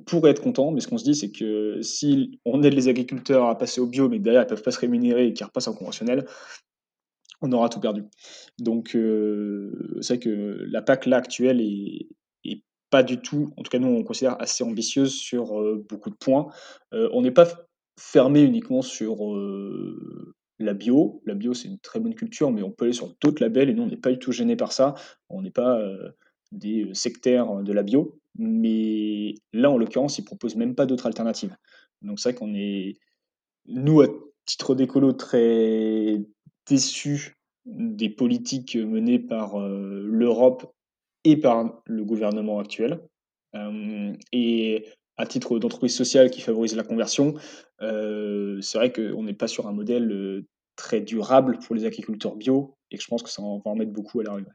pourrait être content, mais ce qu'on se dit, c'est que si on aide les agriculteurs à passer au bio, mais derrière, ils ne peuvent pas se rémunérer et qu'ils repassent en conventionnel, on aura tout perdu. Donc, euh, c'est vrai que la PAC là actuelle est, pas du tout, en tout cas nous on considère assez ambitieuse sur euh, beaucoup de points. Euh, on n'est pas fermé uniquement sur la bio. La bio, c'est une très bonne culture, mais on peut aller sur d'autres labels et nous, on n'est pas du tout gêné par ça. On n'est pas des sectaires de la bio. Mais là, en l'occurrence, ils proposent même pas d'autres alternatives. Donc c'est vrai qu'on est, nous, à titre d'écolo, très déçus des politiques menées par l'Europe et par le gouvernement actuel. et à titre d'entreprise sociale qui favorise la conversion, euh, c'est vrai qu'on n'est pas sur un modèle euh, très durable pour les agriculteurs bio et que je pense que ça va en mettre beaucoup à l'arrivée.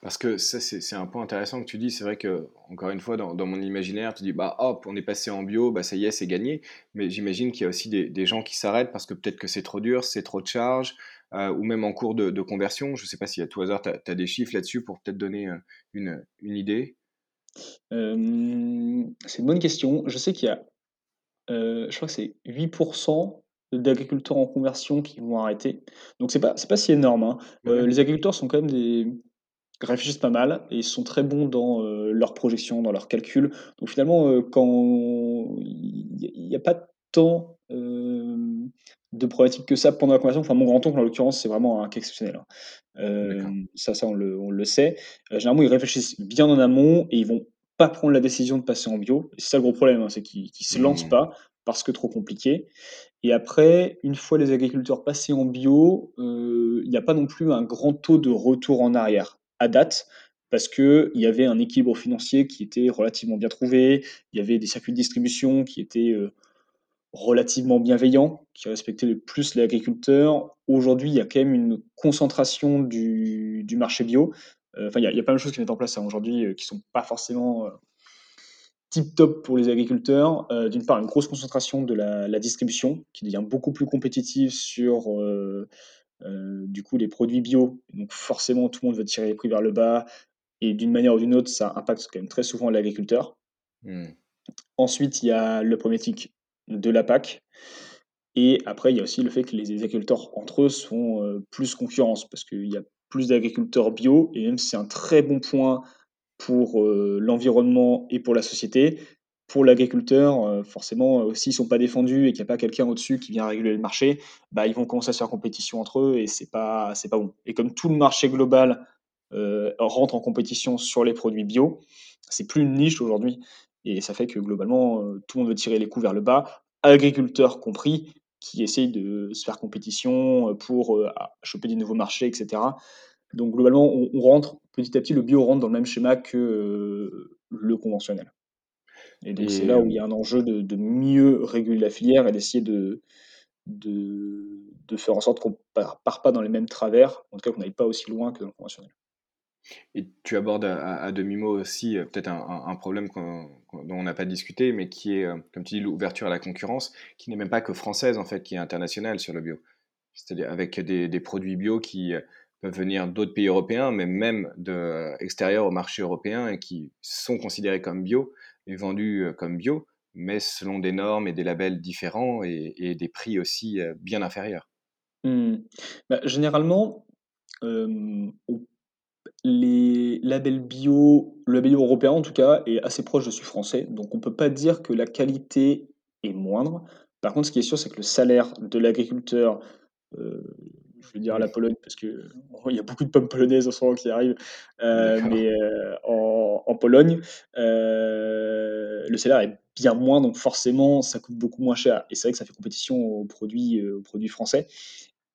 Parce que ça, c'est un point intéressant que tu dis. C'est vrai que, encore une fois, dans, mon imaginaire, tu dis, bah hop, on est passé en bio, bah ça y est, c'est gagné. Mais j'imagine qu'il y a aussi des, gens qui s'arrêtent parce que peut-être que c'est trop dur, c'est trop de charges, euh, ou même en cours de, conversion. Je ne sais pas si à tout hasard, tu as, des chiffres là-dessus pour peut-être donner une, une idée. c'est une bonne question. Je sais qu'il y a euh, je crois que c'est 8% d'agriculteurs en conversion qui vont arrêter. Donc c'est pas c'est pas si énorme, hein. Euh, les agriculteurs sont quand même des réfléchissent pas mal et ils sont très bons dans, euh, leurs projections, dans leurs calculs. Donc finalement, quand il n'y a pas tant, de problématiques que ça pendant la conversion. Enfin mon grand-oncle en l'occurrence, c'est vraiment un cas exceptionnel, hein. ça ça on le on le sait. généralement, ils réfléchissent bien en amont et ils vont pas prendre la décision de passer en bio. C'est ça le gros problème, hein, c'est qu'ils ne se lancent mmh. pas parce que trop compliqué. Et après, une fois les agriculteurs passés en bio, euh, il n'y a pas non plus un grand taux de retour en arrière à date, parce qu'il y avait un équilibre financier qui était relativement bien trouvé, il y avait des circuits de distribution qui étaient euh, relativement bienveillants, qui respectaient le plus l'agriculteur. Aujourd'hui, il y a quand même une concentration du, marché bio. Euh, enfin, il y, a plein de choses qui mettent en place hein, aujourd'hui euh, qui sont pas forcément euh, tip top pour les agriculteurs. D'une part, une grosse concentration de la, distribution qui devient beaucoup plus compétitive sur du coup les produits bio. Donc forcément, tout le monde veut tirer les prix vers le bas et d'une manière ou d'une autre, ça impacte quand même très souvent l'agriculteur. Mmh. Ensuite, il y a le problématique de la PAC. Et après, il y a aussi le fait que les agriculteurs entre eux sont plus concurrence parce qu'il y a plus d'agriculteurs bio, et même si c'est un très bon point pour euh, l'environnement et pour la société, pour l'agriculteur, euh, forcément, euh, s'ils ne sont pas défendus et qu'il n'y a pas quelqu'un au-dessus qui vient réguler le marché, bah, ils vont commencer à se faire compétition entre eux et c'est pas, c'est pas bon. Et comme tout le marché global rentre en compétition sur les produits bio, c'est plus une niche aujourd'hui. Et ça fait que globalement, tout le monde veut tirer les coups vers le bas, agriculteurs compris, qui essayent de se faire compétition pour choper des nouveaux marchés, etc. Donc globalement, on, rentre petit à petit, le bio rentre dans le même schéma que le conventionnel. Et donc c'est là où il y a un enjeu de, mieux réguler la filière et d'essayer de, de, faire en sorte qu'on ne part pas dans les mêmes travers, en tout cas qu'on n'aille pas aussi loin que dans le conventionnel. Et tu abordes à, demi-mot aussi euh, peut-être un, problème dont on n'a pas discuté, mais qui est, euh, comme tu dis, l'ouverture à la concurrence, qui n'est même pas que française en fait, qui est internationale sur le bio. C'est-à-dire avec des, produits bio qui euh, peuvent venir d'autres pays européens, mais même de extérieurs au marché européen et qui sont considérés comme bio et vendus comme bio, mais selon des normes et des labels différents et, des prix aussi bien inférieurs. Mmh. Bah, généralement, les labels bio, le label européen en tout cas, est assez proche de celui français, donc on ne peut pas dire que la qualité est moindre. Par contre, ce qui est sûr, c'est que le salaire de l'agriculteur, je vais dire la Pologne, parce qu'il y a beaucoup de pommes polonaises en ce moment qui arrivent, euh, mais euh, en, Pologne, le salaire est bien moins, donc forcément, ça coûte beaucoup moins cher. Et c'est vrai que ça fait compétition aux produits, aux produits français.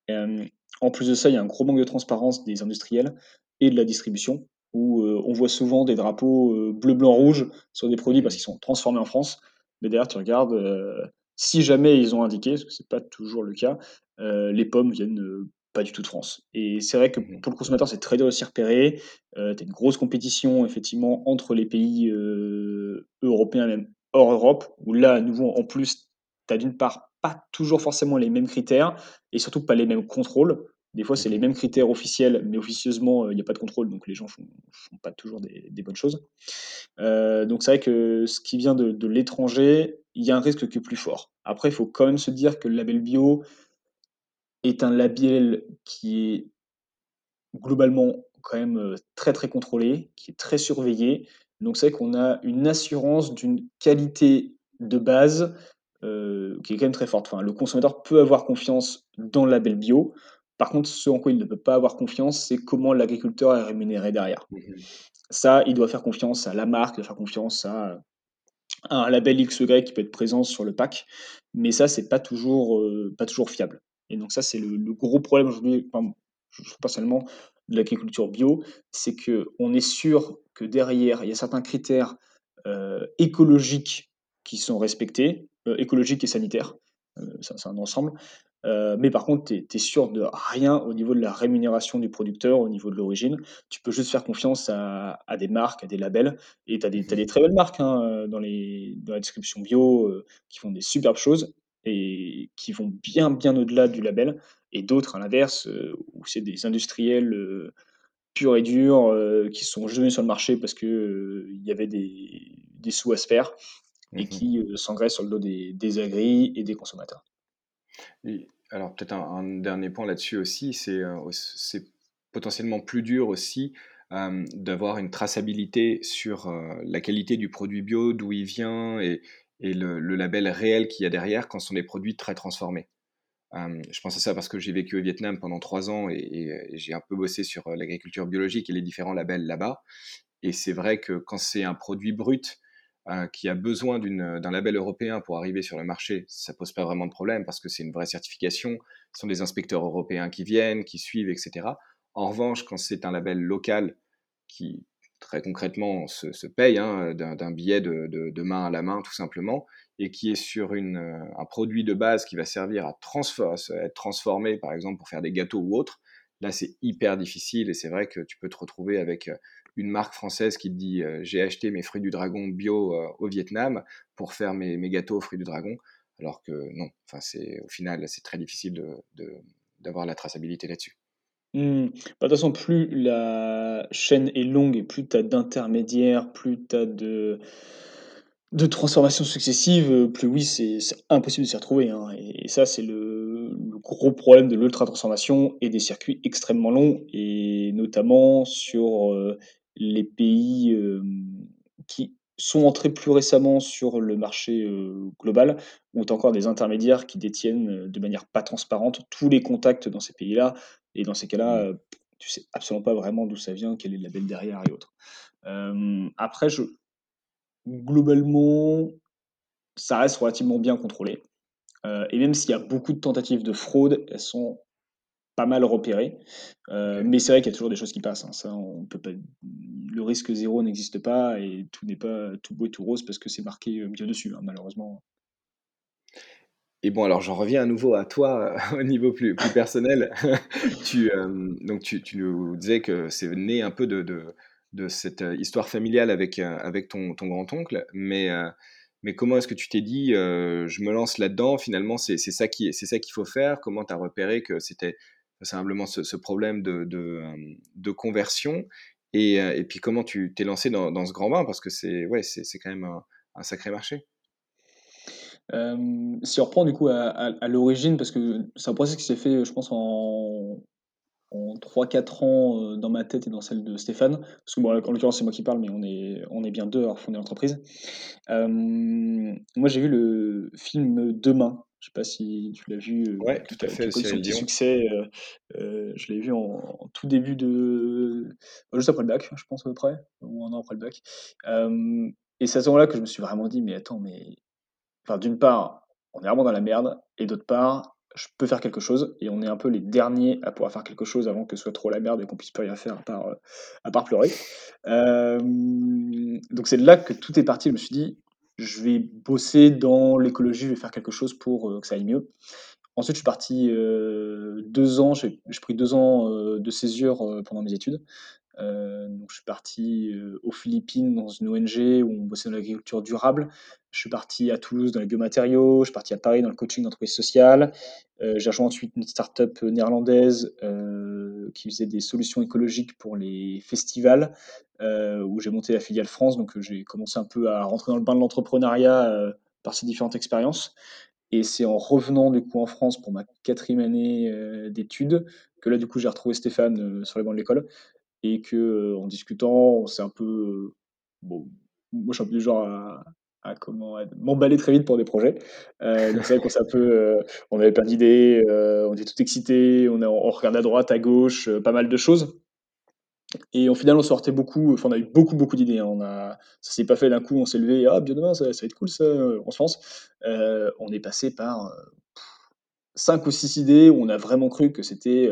en plus de ça, il y a un gros manque de transparence des industriels et de la distribution, où euh, on voit souvent des drapeaux euh, bleu, blanc, rouge sur des produits parce qu'ils sont transformés en France. Mais derrière, tu regardes, euh, si jamais ils ont indiqué, parce que c'est pas toujours le cas, les pommes viennent, pas du tout de France et c'est vrai que Mmh pour le consommateur, c'est très dur de s'y repérer. Heu, tu as une grosse compétition effectivement entre les pays, heu, européens, même hors Europe, où là, à nouveau, en plus, tu as d'une part pas toujours forcément les mêmes critères et surtout pas les mêmes contrôles. Des fois, c'est les Mmh mêmes critères officiels, mais officieusement, il y a pas de contrôle, donc les gens font font pas toujours des des bonnes choses. Heu, donc c'est vrai que ce qui vient de de l'étranger, il y a un risque qui est plus fort. Après, il faut quand même se dire que le label bio est un label qui est globalement quand même, heu, très, très contrôlé, qui est très surveillé. Donc c'est qu'on a une assurance d'une qualité de base, heu, qui est quand même très forte. Enfin, le consommateur peut avoir confiance dans le label bio. Par contre, ce en quoi il ne peut pas avoir confiance, c'est comment l'agriculteur est rémunéré derrière. mh. Ça, il doit faire confiance à la marque, il doit faire confiance à, un label X ou Y qui peut être présent sur le pack, mais ça, c'est pas toujours, heu, pas toujours fiable et donc ça, c'est le le gros problème aujourd'hui, enfin, personnellement, de l'agriculture bio, c'est qu'on est sûr que derrière, il y a certains critères, heu, écologiques qui sont respectés, heu, écologiques et sanitaires, ça c'est un ensemble, mais par contre, tu es sûr de rien au niveau de la rémunération du producteur, au niveau de l'origine. Tu peux juste faire confiance à à des marques, à des labels et tu as Mmh des très belles marques, hein, dans les dans la distribution bio, qui font des superbes choses et qui vont bien, bien au-delà du label et d'autres à l'inverse, heu, où c'est des industriels, heu, purs et durs, heu, qui sont juste venus sur le marché parce que, il y avait des des sous à se faire et Mmh qui, s'engraissent sur le dos des des agris et des consommateurs. Et alors peut-être un un dernier point là-dessus aussi, c'est, potentiellement plus dur aussi, d'avoir une traçabilité sur, la qualité du produit bio, d'où il vient et et le label réel qu'il y a derrière quand ce sont des produits très transformés. Hem, je pense à ça parce que j'ai vécu au Vietnam pendant 3 ans et j'ai un peu bossé sur, heu, l'agriculture biologique et les différents labels là-bas et c'est vrai que quand c'est un produit brut, heu, qui a besoin d'un label européen pour arriver sur le marché, ça pose pas vraiment de problème parce que c'est une vraie certification. Ce sont des inspecteurs européens qui viennent, qui suivent et cetera. En revanche, quand c'est un label local qui, très concrètement, se se paye, hein, d'un billet de main à la main tout simplement et qui est sur heu, un produit de base qui va servir à être transformé, par exemple, pour faire des gâteaux ou autre, là, c'est hyper difficile et c'est vrai que tu peux te retrouver avec, heu, une marque française qui te dit euh, j'ai acheté mes fruits du dragon bio euh, au Vietnam pour faire mes, gâteaux aux fruits du dragon, alors que non, enfin c'est au final c'est très difficile d'avoir la traçabilité là-dessus. Mmh. Bah, de toute façon, plus la chaîne est longue et plus tu as d'intermédiaires, plus tu as de de transformations successives, heu, plus oui, c'est impossible de s'y retrouver, hein et ça, c'est le gros problème de l'ultra transformation et des circuits extrêmement longs et notamment sur, heu, les pays, hem, qui sont entrés plus récemment sur le marché, global, où tu as encore des intermédiaires qui détiennent, de manière pas transparente tous les contacts dans ces pays-là et dans ces cas-là, Mmh. heu, tu sais absolument pas vraiment d'où ça vient, quel est le label derrière et autres. Après je globalement, ça reste relativement bien contrôlé, heu et même s'il y a beaucoup de tentatives de fraude, elles sont pas mal repérées, Ok. mais c'est vrai qu'il y a toujours des choses qui passent, hein, ça on peut pas le risque zéro n'existe pas et tout n'est pas tout beau et tout rose parce que c'est marqué, bio dessus, hein, malheureusement. Et bon, alors j'en reviens à nouveau à toi au niveau plus, personnel. tu, euh, donc tu, nous disais que c'est né un peu de, cette euh, histoire familiale avec, euh, ton, grand-oncle, mais, euh, comment est-ce que tu t'es dit, euh, je me lance là-dedans, finalement c'est ça qu'il faut faire? Comment tu as repéré que c'était simplement ce, problème de, euh, conversion? Et, euh, puis comment tu t'es lancé dans, ce grand bain? Parce que c'est ouais, quand même un sacré marché. Hem, si on reprend du coup à à à l'origine parce que c'est un process qui s'est fait, je pense en en 3-4 ans, heu, dans ma tête et dans celle de Stéphane. Parce que bon, en l'occurrence, c'est moi qui parle, mais on est on est bien 2 à avoir fondé l'entreprise. Hem, moi, j'ai vu le film Demain. Je sais pas si tu l'as vu, Ouais, tout à fait, petit Dion. succès, je l'ai vu en en tout début de juste après le bac, je pense à peu près, ou 1 an après le bac. Et c'est à ce moment-là que je me suis vraiment dit: «Mais attends, mais D'une part, on est vraiment dans la merde et d'autre part, je peux faire quelque chose et on est un peu les derniers à pouvoir faire quelque chose avant que ce soit trop la merde et qu'on puisse plus rien faire à part, heu, à part pleurer. Hem, donc c'est de là que tout est parti. Je me suis dit: je vais bosser dans l'écologie, je vais faire quelque chose pour, heu, que ça aille mieux. Ensuite, je suis parti, heu, 2 ans, j'ai pris 2 ans, de césure, pendant mes études. Heu, donc je suis parti, heu, aux Philippines dans une ONG où on bossait dans l'agriculture durable. Je suis parti à Toulouse dans les biomatériaux, je suis parti à Paris dans le coaching d'entreprise sociale. Heu, j'ai rejoint ensuite une start-up néerlandaise, qui faisait des solutions écologiques pour les festivals, où j'ai monté la filiale France. Donc, j'ai commencé un peu à rentrer dans le bain de l'entrepreneuriat, par ces différentes expériences. Et c'est en revenant du coup en France pour ma quatrième année, d'études que là, du coup, j'ai retrouvé Stéphane, sur les bancs de l'école et que, en discutant, on s'est un peu, bon, moi je suis un peu du genre à comment? M'emballer très vite pour des projets. Donc c'est vrai qu'on s'est un peu, on avait plein d'idées, on était tout excités, on a on regarde à droite, à gauche, pas mal de choses. Et au final, on sortait beaucoup, enfin on a eu beaucoup, beaucoup d'idées, hein. On a ça s'est pas fait d'un coup, on s'est levé: «Ah bien demain, ça ça va être cool ça, on se lance». On est passé par, 5 ou 6 idées où on a vraiment cru que c'était,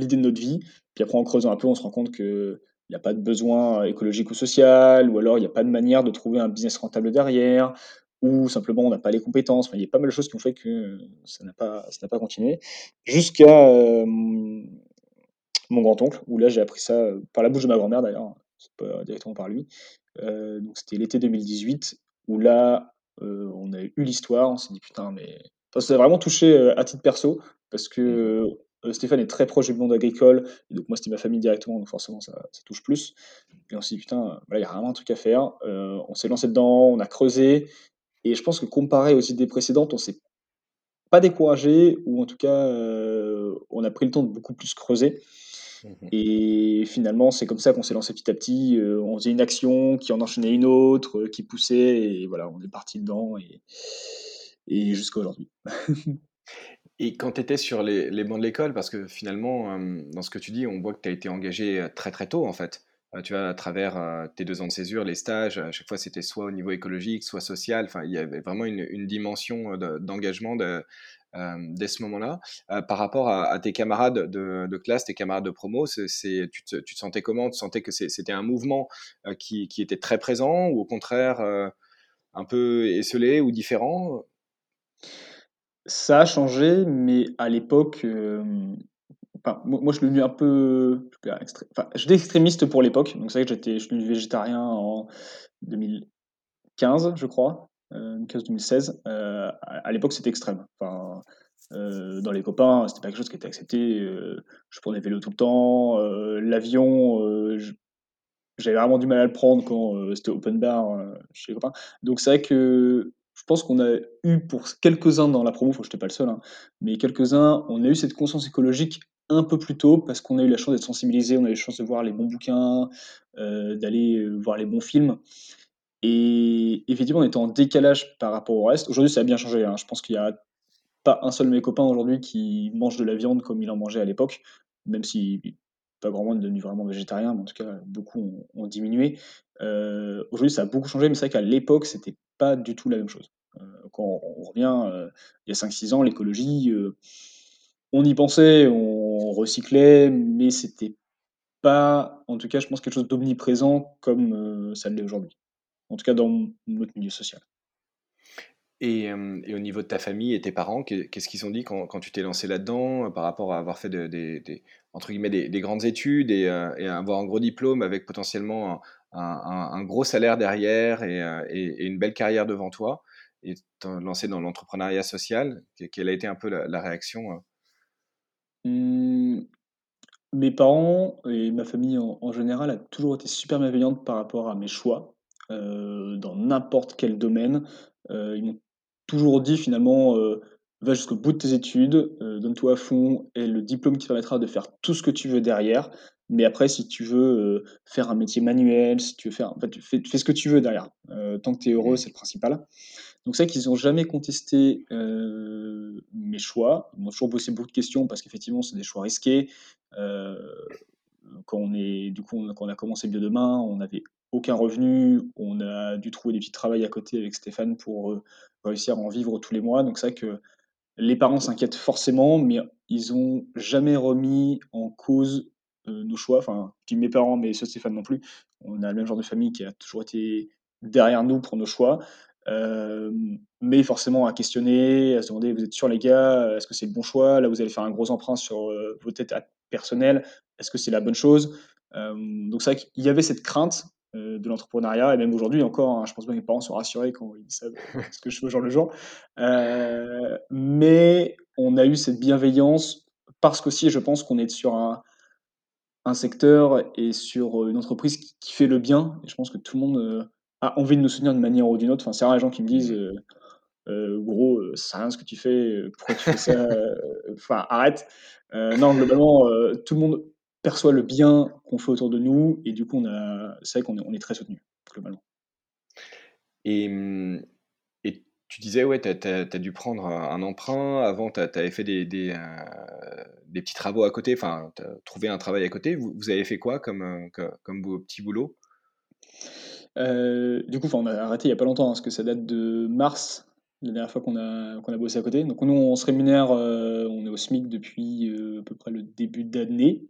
l'idée de notre vie. Puis après en creusant un peu, on se rend compte qu'il y a pas de besoin écologique ou social, ou alors il y a pas de manière de trouver un business rentable derrière, ou simplement on n'a pas les compétences. Il y a pas mal de choses qui ont fait que ça n'a pas ça n'a pas continué. Jusqu'à, mon grand-oncle, où là j'ai appris ça, par la bouche de ma grand-mère d'ailleurs, c'est pas directement par lui. Heu, donc c'était l'été 2018 où là, heu, on a eu l'histoire, on s'est dit: «Putain mais» ça a vraiment touché, heu, à titre perso parce que, Mmh Stéphane est très proche du monde agricole et donc moi c'était ma famille directement, donc forcément ça ça touche plus. Et on s'est dit: «Putain, il y a vraiment un truc à faire». Heu, on s'est lancé dedans, on a creusé et je pense que comparé aux idées précédentes, on s'est pas découragé ou en tout cas, heu, on a pris le temps de beaucoup plus creuser. Mmh mh. Et finalement, c'est comme ça qu'on s'est lancé petit à petit, on faisait une action qui en enchaînait une autre, qui poussait et voilà, on est parti dedans et et jusqu'à aujourd'hui. Et quand tu étais sur les bancs de l'école, parce que finalement, hem, dans ce que tu dis, on voit que tu as été engagé, heu, très, très tôt en fait. Heu, tu vois, à travers, tes 2 ans de césure, les stages, à chaque fois c'était soit au niveau écologique, soit social, enfin il y avait vraiment une dimension, d'engagement dès ce moment-là. Par rapport à tes camarades de classe, tes camarades de promo, tu te sentais comment? Tu sentais que c'était un mouvement, qui qui était très présent ou au contraire, un peu esseulé ou différent? Ça a changé, mais à l'époque, moi je suis devenu un peu, je pas, extré enfin, j'étais extrémiste pour l'époque, donc c'est vrai que j'étais je suis devenu végétarien en 2015, je crois, heu, 2015-2016. Heu, à l'époque, c'était extrême. Heu, dans les copains, c'était pas quelque chose qui était accepté, heu, je prenais vélo tout le temps, heu, l'avion, j'avais vraiment du mal à le prendre quand, c'était open bar, chez les copains. Donc c'est vrai que je pense qu'on a eu pour quelques-uns dans la promo, enfin j'étais pas le seul, hein, mais quelques-uns, on a eu cette conscience écologique un peu plus tôt parce qu'on a eu la chance d'être sensibilisés, on a eu la chance de voir les bons bouquins, heu, d'aller, heu, voir les bons films et effectivement, on était en décalage par rapport au reste. Aujourd'hui, ça a bien changé, hein. Je pense qu'il y a pas un seul de mes copains aujourd'hui qui mange de la viande comme il en mangeait à l'époque, même si pas grand monde est devenu vraiment végétarien, mais en tout cas, beaucoup ont diminué. Heu, aujourd'hui, ça a beaucoup changé, mais c'est vrai qu'à l'époque, c'était pas du tout la même chose. Heu, quand on revient, heu, il y a 5-6 ans, l'écologie, heu, on y pensait, on recyclait, mais c'était pas, en tout cas, je pense, quelque chose d'omniprésent comme, ça l'est aujourd'hui. En tout cas, dans notre milieu social. Et, au niveau de ta famille et tes parents, qu'est qu'est-ce qu'ils ont dit quand tu t'es lancé là-dedans, par rapport à avoir fait de des entre guillemets «des des grandes études» et et avoir un gros diplôme avec potentiellement un un gros salaire derrière et heu, et une belle carrière devant toi et te lancer dans l'entrepreneuriat social? Que quelle a été un peu la réaction, heu? Mmh, mes parents et ma famille en général a toujours été super bienveillante par rapport à mes choix, heu, dans n'importe quel domaine. Ils m'ont toujours dit finalement, «Va jusqu'au bout de tes études, donne-toi à fond et le diplôme qui te permettra de faire tout ce que tu veux derrière. Mais après si tu veux, heu, faire un métier manuel, si tu veux faire en fait, fais fais ce que tu veux derrière. Heu, tant que tu es heureux, Mmh. c'est le principal». Donc c'est vrai qu'ils ont jamais contesté, heu, mes choix. Ils m'ont toujours posé beaucoup de questions parce qu'effectivement, c'est des choix risqués. Quand on est du coup, on quand on a commencé Bio Demain, on n'avait aucun revenu. On a dû trouver des petits travails à côté avec Stéphane pour, réussir à en vivre tous les mois. Donc c'est vrai que les parents s'inquiètent forcément, mais ils ont jamais remis en cause, nos choix. Enfin, je dis mes parents, mais ceux de Stéphane non plus. On a le même genre de famille qui a toujours été derrière nous pour nos choix. mais forcément à questionner, à se demander: «Vous êtes sûrs les gars? Est-ce que c'est le bon choix? Là, vous allez faire un gros emprunt sur, vos têtes personnelles. Est-ce que c'est la bonne chose?» donc c'est vrai qu'il y avait cette crainte, de l'entrepreneuriat et même aujourd'hui encore, hein, je pense que mes parents sont rassurés quand ils savent ce que je fais au jour le jour. mais on a eu cette bienveillance parce qu'aussi je pense qu'on est sur un un secteur et sur, une entreprise qui fait le bien et je pense que tout le monde, a envie de nous soutenir d'une manière ou d'une autre. Enfin, c'est rare les gens qui me disent, Mmh. «Gros, ça rien ce que tu fais, pourquoi tu fais ça? Enfin arrête». non globalement, tout le monde perçoit le bien qu'on fait autour de nous et du coup on a c'est vrai qu'on est on est très soutenus, globalement. Mmh et tu disais, ouais, tu as dû prendre un emprunt. Avant, tu avais fait des des, petits travaux à côté, enfin, tu as trouvé un travail à côté. Vous avez fait quoi comme, co comme petit boulot? Heu, du coup, on a arrêté il y a pas longtemps, hein, parce que ça date de mars, la dernière fois qu'on a qu'on a bossé à côté. Donc nous, on se rémunère, on est au SMIC depuis, à peu près le début d'année.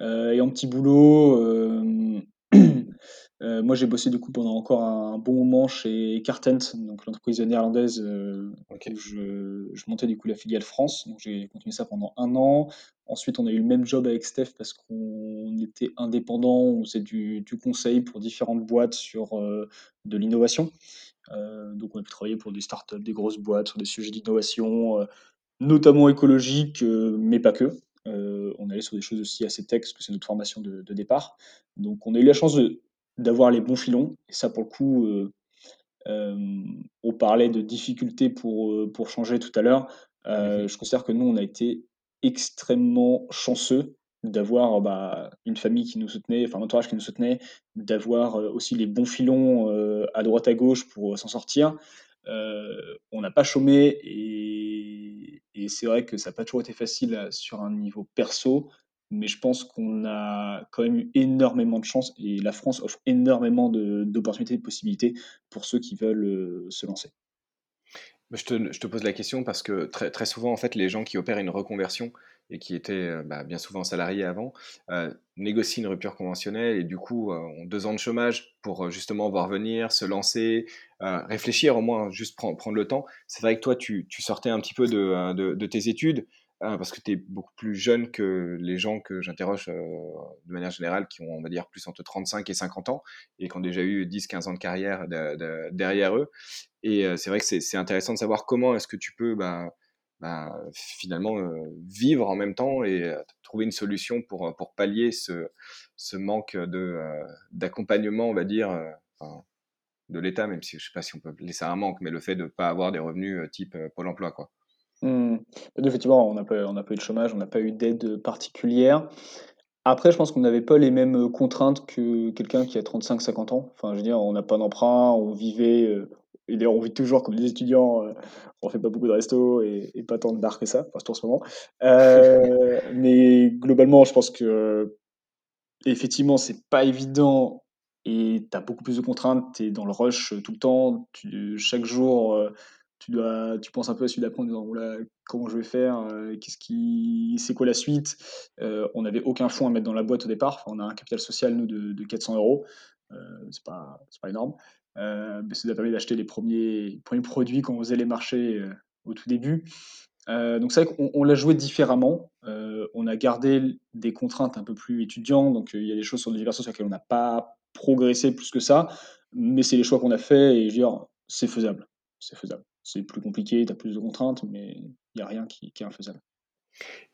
Et en petit boulot, heu, moi j'ai bossé du coup pendant encore un bon moment chez Cartent, donc l'entreprise néerlandaise, heu, où OK. je je montais du coup la filiale France. Donc j'ai continué ça pendant un an. Ensuite, on a eu le même job avec Steph parce qu'on était indépendant, on faisait du du conseil pour différentes boîtes sur, heu, de l'innovation. Heu, donc on a pu travailler pour des startups, des grosses boîtes sur des sujets d'innovation, notamment écologiques, mais pas que. On allait sur des choses aussi assez tech, parce que c'est notre formation de de départ. Donc on a eu la chance de d'avoir les bons filons et ça pour le coup, heu, hem, on parlait de difficultés pour, heu, pour changer tout à l'heure. Heu, Mmh je considère que nous, on a été extrêmement chanceux d'avoir, bah, une famille qui nous soutenait, enfin un entourage qui nous soutenait, d'avoir, aussi les bons filons, à droite à gauche pour, s'en sortir. On n'a pas chômé et et c'est vrai que ça n'a pas toujours été facile, sur un niveau perso, mais je pense qu'on a quand même eu énormément de chance et la France offre énormément d'opportunités, de possibilités pour ceux qui veulent, heu, se lancer. Je te je te pose la question parce que très très souvent, en fait, les gens qui opèrent une reconversion et qui étaient, heu, bah, bien souvent salariés avant, heu, négocient une rupture conventionnelle et du coup, ont 2 ans de chômage pour, justement voir venir, se lancer, réfléchir au moins, juste pren prendre le temps. C'est vrai que toi, tu tu sortais un petit peu de de tes études, heu, parce que tu es beaucoup plus jeune que les gens que j'interroge, heu, de manière générale qui ont, on va dire, plus entre 35 et 50 ans et qui ont déjà eu 10-15 ans de carrière de de derrière eux. Et heu, c'est vrai que c'est intéressant de savoir comment est-ce que tu peux, ben, finalement, heu, vivre en même temps et trouver une solution pour, pallier ce manque d'accompagnement, on va dire, de l'État, même si je sais pas si on peut ça un manque, mais le fait de pas avoir des revenus, type, Pôle emploi, quoi. Mmh. Effectivement, on n'a pas eu de chômage, on n'a pas eu d'aide, particulière. Après, je pense qu'on n'avait pas les mêmes, heu, contraintes que quelqu'un qui a 35-50 ans. Enfin, je veux dire, on n'a pas d'emprunt, on vivait, heu et d'ailleurs, on vit toujours comme des étudiants, heu, on fait pas beaucoup de restos et pas tant de bars que ça, enfin surtout en ce moment. Heu, mais globalement, je pense qu'effectivement, c'est pas évident et tu as beaucoup plus de contraintes. Tu es dans le rush, tout le temps. Chaque jour, tu dois tu penses un peu à celui d'après en disant: «Ouh là, comment je vais faire? Heu, qu'est-ce qui c'est quoi la suite?» Heu, on n'avait aucun fonds à mettre dans la boîte au départ. On a un capital social nous de de 400 €. Heu, c'est pas pas énorme. Mais ça nous a permis d'acheter les premiers premiers produits quand on faisait les marchés, au tout début. Donc c'est vrai qu'on on l'a joué différemment. On a gardé des contraintes un peu plus étudiants, donc il y a des choses sur Diversos sur lesquelles on n'a pas progressé plus que ça, mais c'est les choix qu'on a faits et je veux dire, c'est faisable. C'est faisable. C'est plus compliqué, tu as plus de contraintes, mais il y a rien qui est infaisable.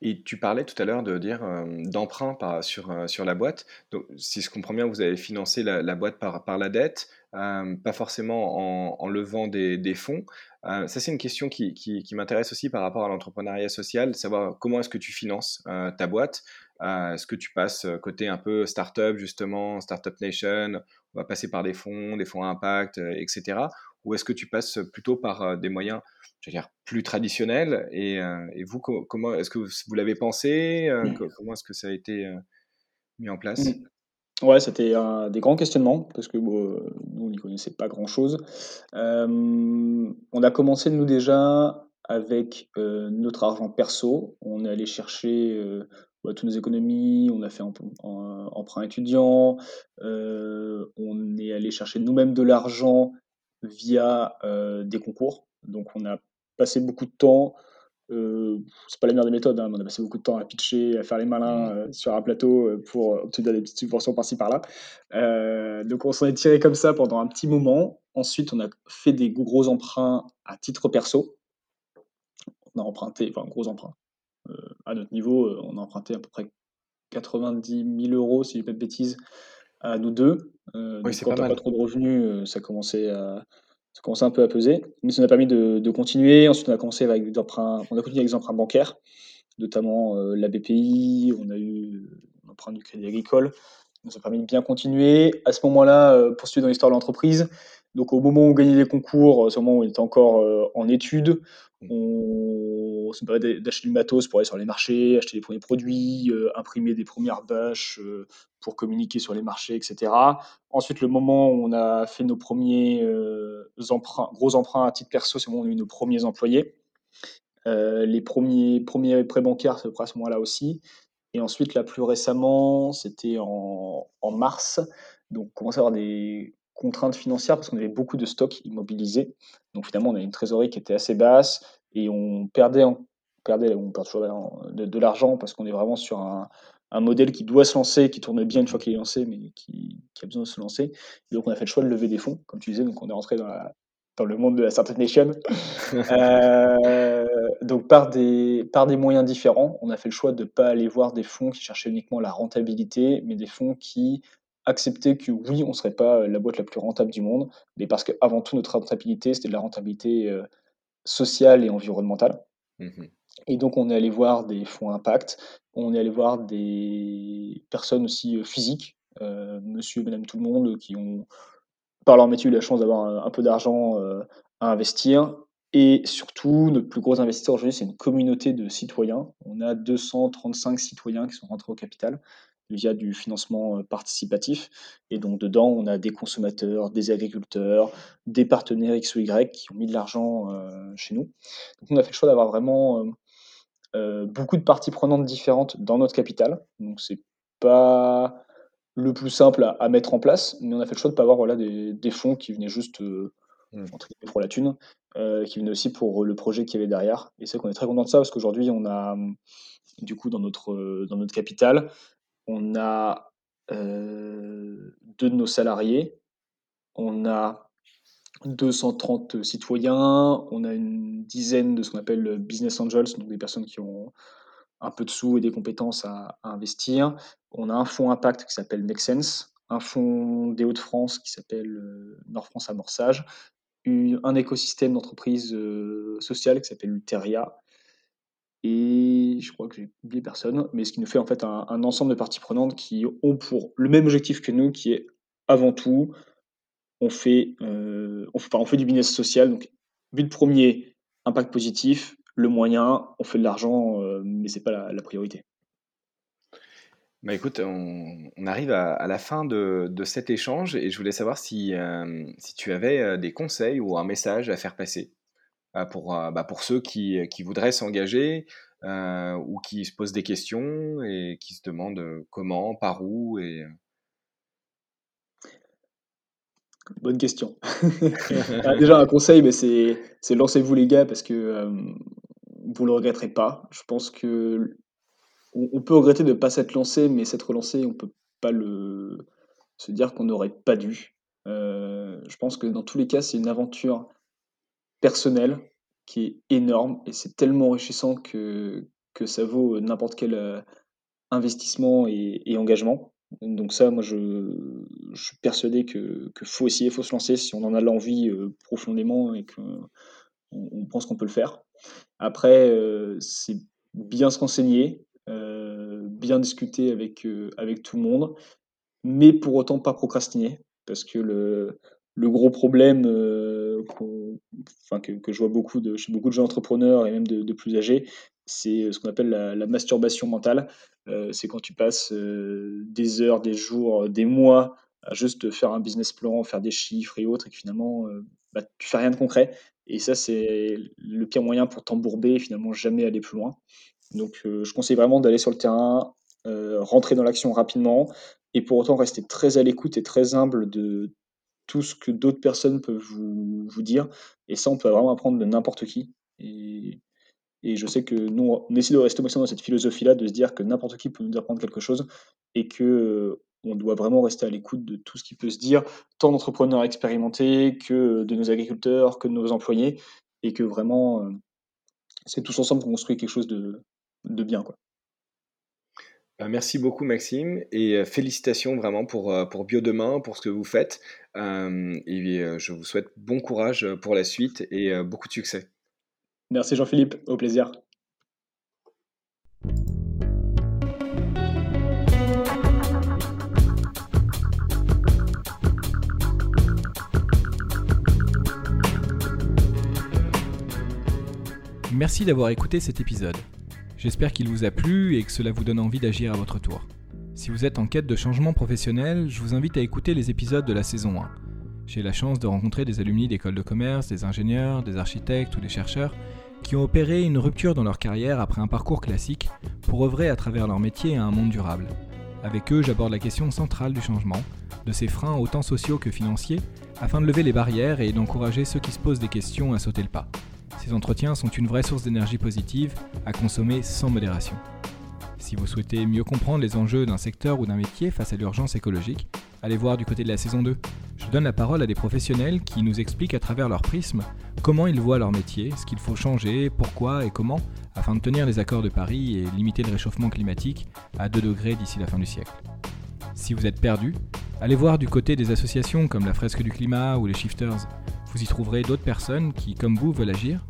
Et tu parlais tout à l'heure de dire, hem, d'emprunt sur, heu, sur la boîte. Donc si je comprends bien, vous avez financé la boîte par par la dette, hem, pas forcément en levant des des fonds. Ça, c'est une question qui qui qui m'intéresse aussi par rapport à l'entrepreneuriat social, savoir comment est-ce que tu finances, ta boîte? Est-ce que tu passes, côté un peu start-up justement, Startup Nation, on va passer par des fonds, des fonds à impact, heu et cetera? Ou est-ce que tu passes, plutôt par, heu, des moyens je veux dire, plus traditionnel. Et, et vous, co comment est-ce que vous vous l'avez pensé? Heu, co comment est-ce que ça a été, mis en Mmh. place? Ouais, c'était un des grands questionnements parce que, bon, nous, on n'y connaissait pas grand-chose. On a commencé, nous, déjà avec, notre argent perso. On est allé chercher, bah, toutes nos économies, on a fait em emprunt étudiant, on est allé chercher nous-mêmes de l'argent via des concours. Donc on a passé beaucoup de temps euh, c'est pas la meilleure des méthodes, hein, on a passé beaucoup de temps à pitcher, à faire les malins mmh. euh, sur un plateau euh, pour obtenir des petites subventions par-ci par-là. donc on s'en est tiré comme ça pendant un petit moment. Ensuite, on a fait des gros emprunts à titre perso. On a emprunté, enfin, gros emprunts. à notre niveau, on a emprunté à peu près 90 000 euros, si je dis pas de bêtises, à nous deux. oui, quand pas trop de revenus, ça commençait à ça commençait un peu à peser, mais ça nous a permis de, continuer. Ensuite, on a commencé avec des emprunts, on a continué avec des emprunts bancaires, notamment euh, la BPI, on a eu l'emprunt du Crédit Agricole. Ça nous a permis de bien continuer. À ce moment-là, euh, poursuivre dans l'histoire de l'entreprise. Donc, au moment où on gagnait les concours, au moment où on était encore euh, en études, on, se permet d'acheter du matos pour aller sur les marchés, acheter les premiers produits, imprimer des premières bâches pour communiquer sur les marchés, etc. Ensuite, le moment où on a fait nos premiers euh, emprunts, gros emprunts à titre perso, c'est le moment où on a eu nos premiers employés. Euh, les premiers, premiers prêts bancaires, c'est à ce moment-là aussi. Et ensuite, là, plus récemment, c'était en, mars. Donc, on commence à avoir des contraintes financières parce qu'on avait beaucoup de stocks immobilisés. Donc, finalement, on a une trésorerie qui était assez basse et on perdait, on perdait, on perd toujours de l'argent parce qu'on est vraiment sur un, un modèle qui doit se lancer, qui tourne bien une fois qu'il est lancé, mais qui, a besoin de se lancer. donc on a fait le choix de lever des fonds, comme tu disais, donc on est rentré dans, dans le monde de la Startup Nation. Euh, donc par des, par des moyens différents, on a fait le choix de ne pas aller voir des fonds qui cherchaient uniquement la rentabilité, mais des fonds qui acceptaient que oui, on ne serait pas la boîte la plus rentable du monde, mais parce qu'avant tout, notre rentabilité, c'était de la rentabilité euh, sociale et environnementale. Mmh et donc, on est allé voir des fonds impact, on est allé voir des personnes aussi euh, physiques, euh, monsieur et madame tout le monde, qui ont, par leur métier, eu la chance d'avoir un, peu d'argent euh, à investir. Et surtout, notre plus gros investisseur aujourd'hui, c'est une communauté de citoyens. On a 235 citoyens qui sont rentrés au capital via du financement participatif. Et donc dedans, on a des consommateurs, des agriculteurs, des partenaires X ou Y qui ont mis de l'argent chez nous. Donc on a fait le choix d'avoir vraiment euh, beaucoup de parties prenantes différentes dans notre capital. Donc c'est pas le plus simple à, mettre en place, mais on a fait le choix de ne pas avoir voilà, des, fonds qui venaient juste euh, mmh. pour la thune, euh, qui venaient aussi pour le projet qu'il y avait derrière. Et c'est qu'on est très content de ça parce qu'aujourd'hui, on a du coup dans notre, dans notre capital, on a deux de nos salariés, on a 230 citoyens, on a une dizaine de ce qu'on appelle business angels, donc des personnes qui ont un peu de sous et des compétences à, investir. On a un fonds impact qui s'appelle Make un fonds des Hauts-de-France qui s'appelle euh, Nord-France Amorçage, un écosystème d'entreprise euh, sociale qui s'appelle Uteria, et je crois que j'ai oublié personne, mais ce qui nous fait en fait un, ensemble de parties prenantes qui ont pour le même objectif que nous, qui est avant tout on fait, euh, on, fait, du business social. Donc, but premier, impact positif. Le moyen, on fait de l'argent, euh, mais ce n'est pas la, priorité. Bah écoute, on, arrive à, la fin de, cet échange et je voulais savoir si, euh, si tu avais des conseils ou un message à faire passer pour, bah pour ceux qui, qui voudraient s'engager ou qui se posent des questions et qui se demandent comment, par où et Bonne question. Ah, déjà, un conseil, mais c'est, lancez-vous les gars parce que euh, vous ne le regretterez pas. Je pense que on, peut regretter de ne pas s'être lancé, mais s'être lancé, on ne peut pas le, se dire qu'on n'aurait pas dû. Euh, je pense que dans tous les cas, c'est une aventure personnelle qui est énorme et c'est tellement enrichissant que, que ça vaut n'importe quel euh, investissement et engagement. Donc ça, moi, je, suis persuadé que, faut essayer, faut se lancer si on en a l'envie euh, profondément et qu'on on pense qu'on peut le faire. Après, euh, c'est bien se renseigner, bien discuter avec, avec tout le monde, mais pour autant pas procrastiner, parce que le, le gros problème enfin, que, je vois beaucoup chez beaucoup de gens entrepreneurs et même de, plus âgés, c'est ce qu'on appelle la, masturbation mentale. c'est quand tu passes des heures, des jours, des mois à juste faire un business plan, faire des chiffres et autres, et que finalement, bah, tu fais rien de concret. Et ça, c'est le pire moyen pour t'embourber et finalement jamais aller plus loin. Donc, je conseille vraiment d'aller sur le terrain, rentrer dans l'action rapidement, et pour autant rester très à l'écoute et très humble de tout ce que d'autres personnes peuvent vous, vous dire. Et ça, on peut vraiment apprendre de n'importe qui. Et, et, je sais que nous, on essaie de rester dans cette philosophie-là, de se dire que n'importe qui peut nous apprendre quelque chose et que euh, on doit vraiment rester à l'écoute de tout ce qui peut se dire, tant d'entrepreneurs expérimentés que de nos agriculteurs, que de nos employés, et que vraiment, euh, c'est tous ensemble qu'on construit quelque chose de, de bien. Quoi. Bah, merci beaucoup Maxime et félicitations vraiment pour, pour Biodemain, pour ce que vous faites. et je vous souhaite bon courage pour la suite et beaucoup de succès. Merci Jean-Philippe, au plaisir. Merci d'avoir écouté cet épisode. J'espère qu'il vous a plu et que cela vous donne envie d'agir à votre tour. Si vous êtes en quête de changement professionnel, je vous invite à écouter les épisodes de la saison 1. J'ai la chance de rencontrer des alumni d'écoles de commerce, des ingénieurs, des architectes ou des chercheurs qui ont opéré une rupture dans leur carrière après un parcours classique pour œuvrer à travers leur métier à un monde durable. Avec eux, j'aborde la question centrale du changement, de ses freins autant sociaux que financiers, afin de lever les barrières et d'encourager ceux qui se posent des questions à sauter le pas. Ces entretiens sont une vraie source d'énergie positive à consommer sans modération. Si vous souhaitez mieux comprendre les enjeux d'un secteur ou d'un métier face à l'urgence écologique, allez voir du côté de la saison 2. Je donne la parole à des professionnels qui nous expliquent à travers leur prisme comment ils voient leur métier, ce qu'il faut changer, pourquoi et comment, afin de tenir les accords de Paris et limiter le réchauffement climatique à 2 degrés d'ici la fin du siècle. Si vous êtes perdu, allez voir du côté des associations comme la Fresque du Climat ou les Shifters. Vous y trouverez d'autres personnes qui, comme vous, veulent agir,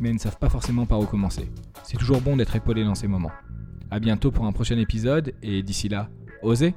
mais ne savent pas forcément par où commencer. C'est toujours bon d'être épaulé dans ces moments. A bientôt pour un prochain épisode, et d'ici là, osez